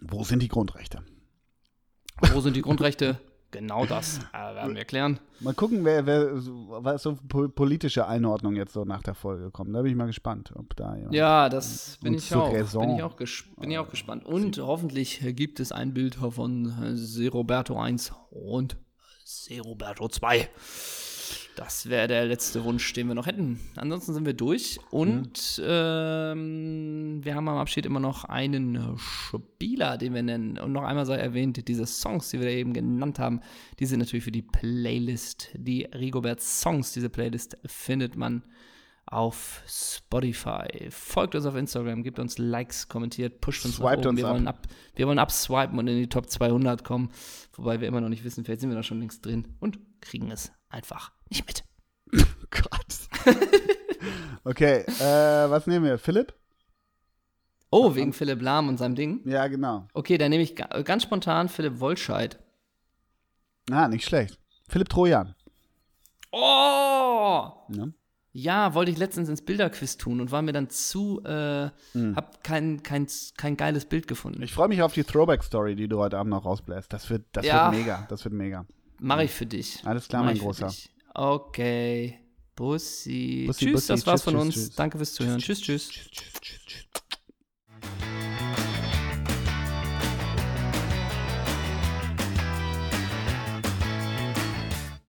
Wo sind die Grundrechte? Wo sind die Grundrechte? Genau das äh, werden wir klären. Mal gucken, wer, wer so- was so po- politische Einordnung jetzt so nach der Folge kommt. Da bin ich mal gespannt, ob da jemand. Ja, das bin ich auch. Bin ich auch, ges bin ich auch gespannt. Und hoffentlich gibt es ein Bild von äh, Seroberto 1 und Seroberto 2. Das wäre der letzte Wunsch, den wir noch hätten. Ansonsten sind wir durch und ähm, wir haben am Abschied immer noch einen Spieler, den wir nennen. Und noch einmal sei erwähnt, diese Songs, die wir da eben genannt haben, die sind natürlich für die Playlist, die Rigobert Songs. Diese Playlist findet man auf Spotify. Folgt uns auf Instagram, gebt uns Likes, kommentiert, pusht uns Swiped nach oben. uns Wir ab. wollen, ab, wir wollen abswipen und in die Top 200 kommen, wobei wir immer noch nicht wissen, vielleicht sind wir da schon längst drin und kriegen es einfach nicht mit. Gott. okay, äh, was nehmen wir? Philipp? Oh, wegen Philipp Lahm und seinem Ding. Ja, genau. Okay, dann nehme ich ga- ganz spontan Philipp Wolscheid. Ah, nicht schlecht. Philipp Trojan. Oh! Ne? Ja, wollte ich letztens ins Bilderquiz tun und war mir dann zu, äh, hab kein, kein, kein geiles Bild gefunden. Ich freue mich auf die Throwback-Story, die du heute Abend noch rausbläst. Das wird, das Ja. wird mega. Das wird mega. Mache ich für dich. Alles klar, Mach mein ich für Großer. dich. Okay. Bussi. Bussi, tschüss, Bussi. das war's Tschüss, von uns. tschüss. Danke fürs Zuhören. Tschüss, tschüss.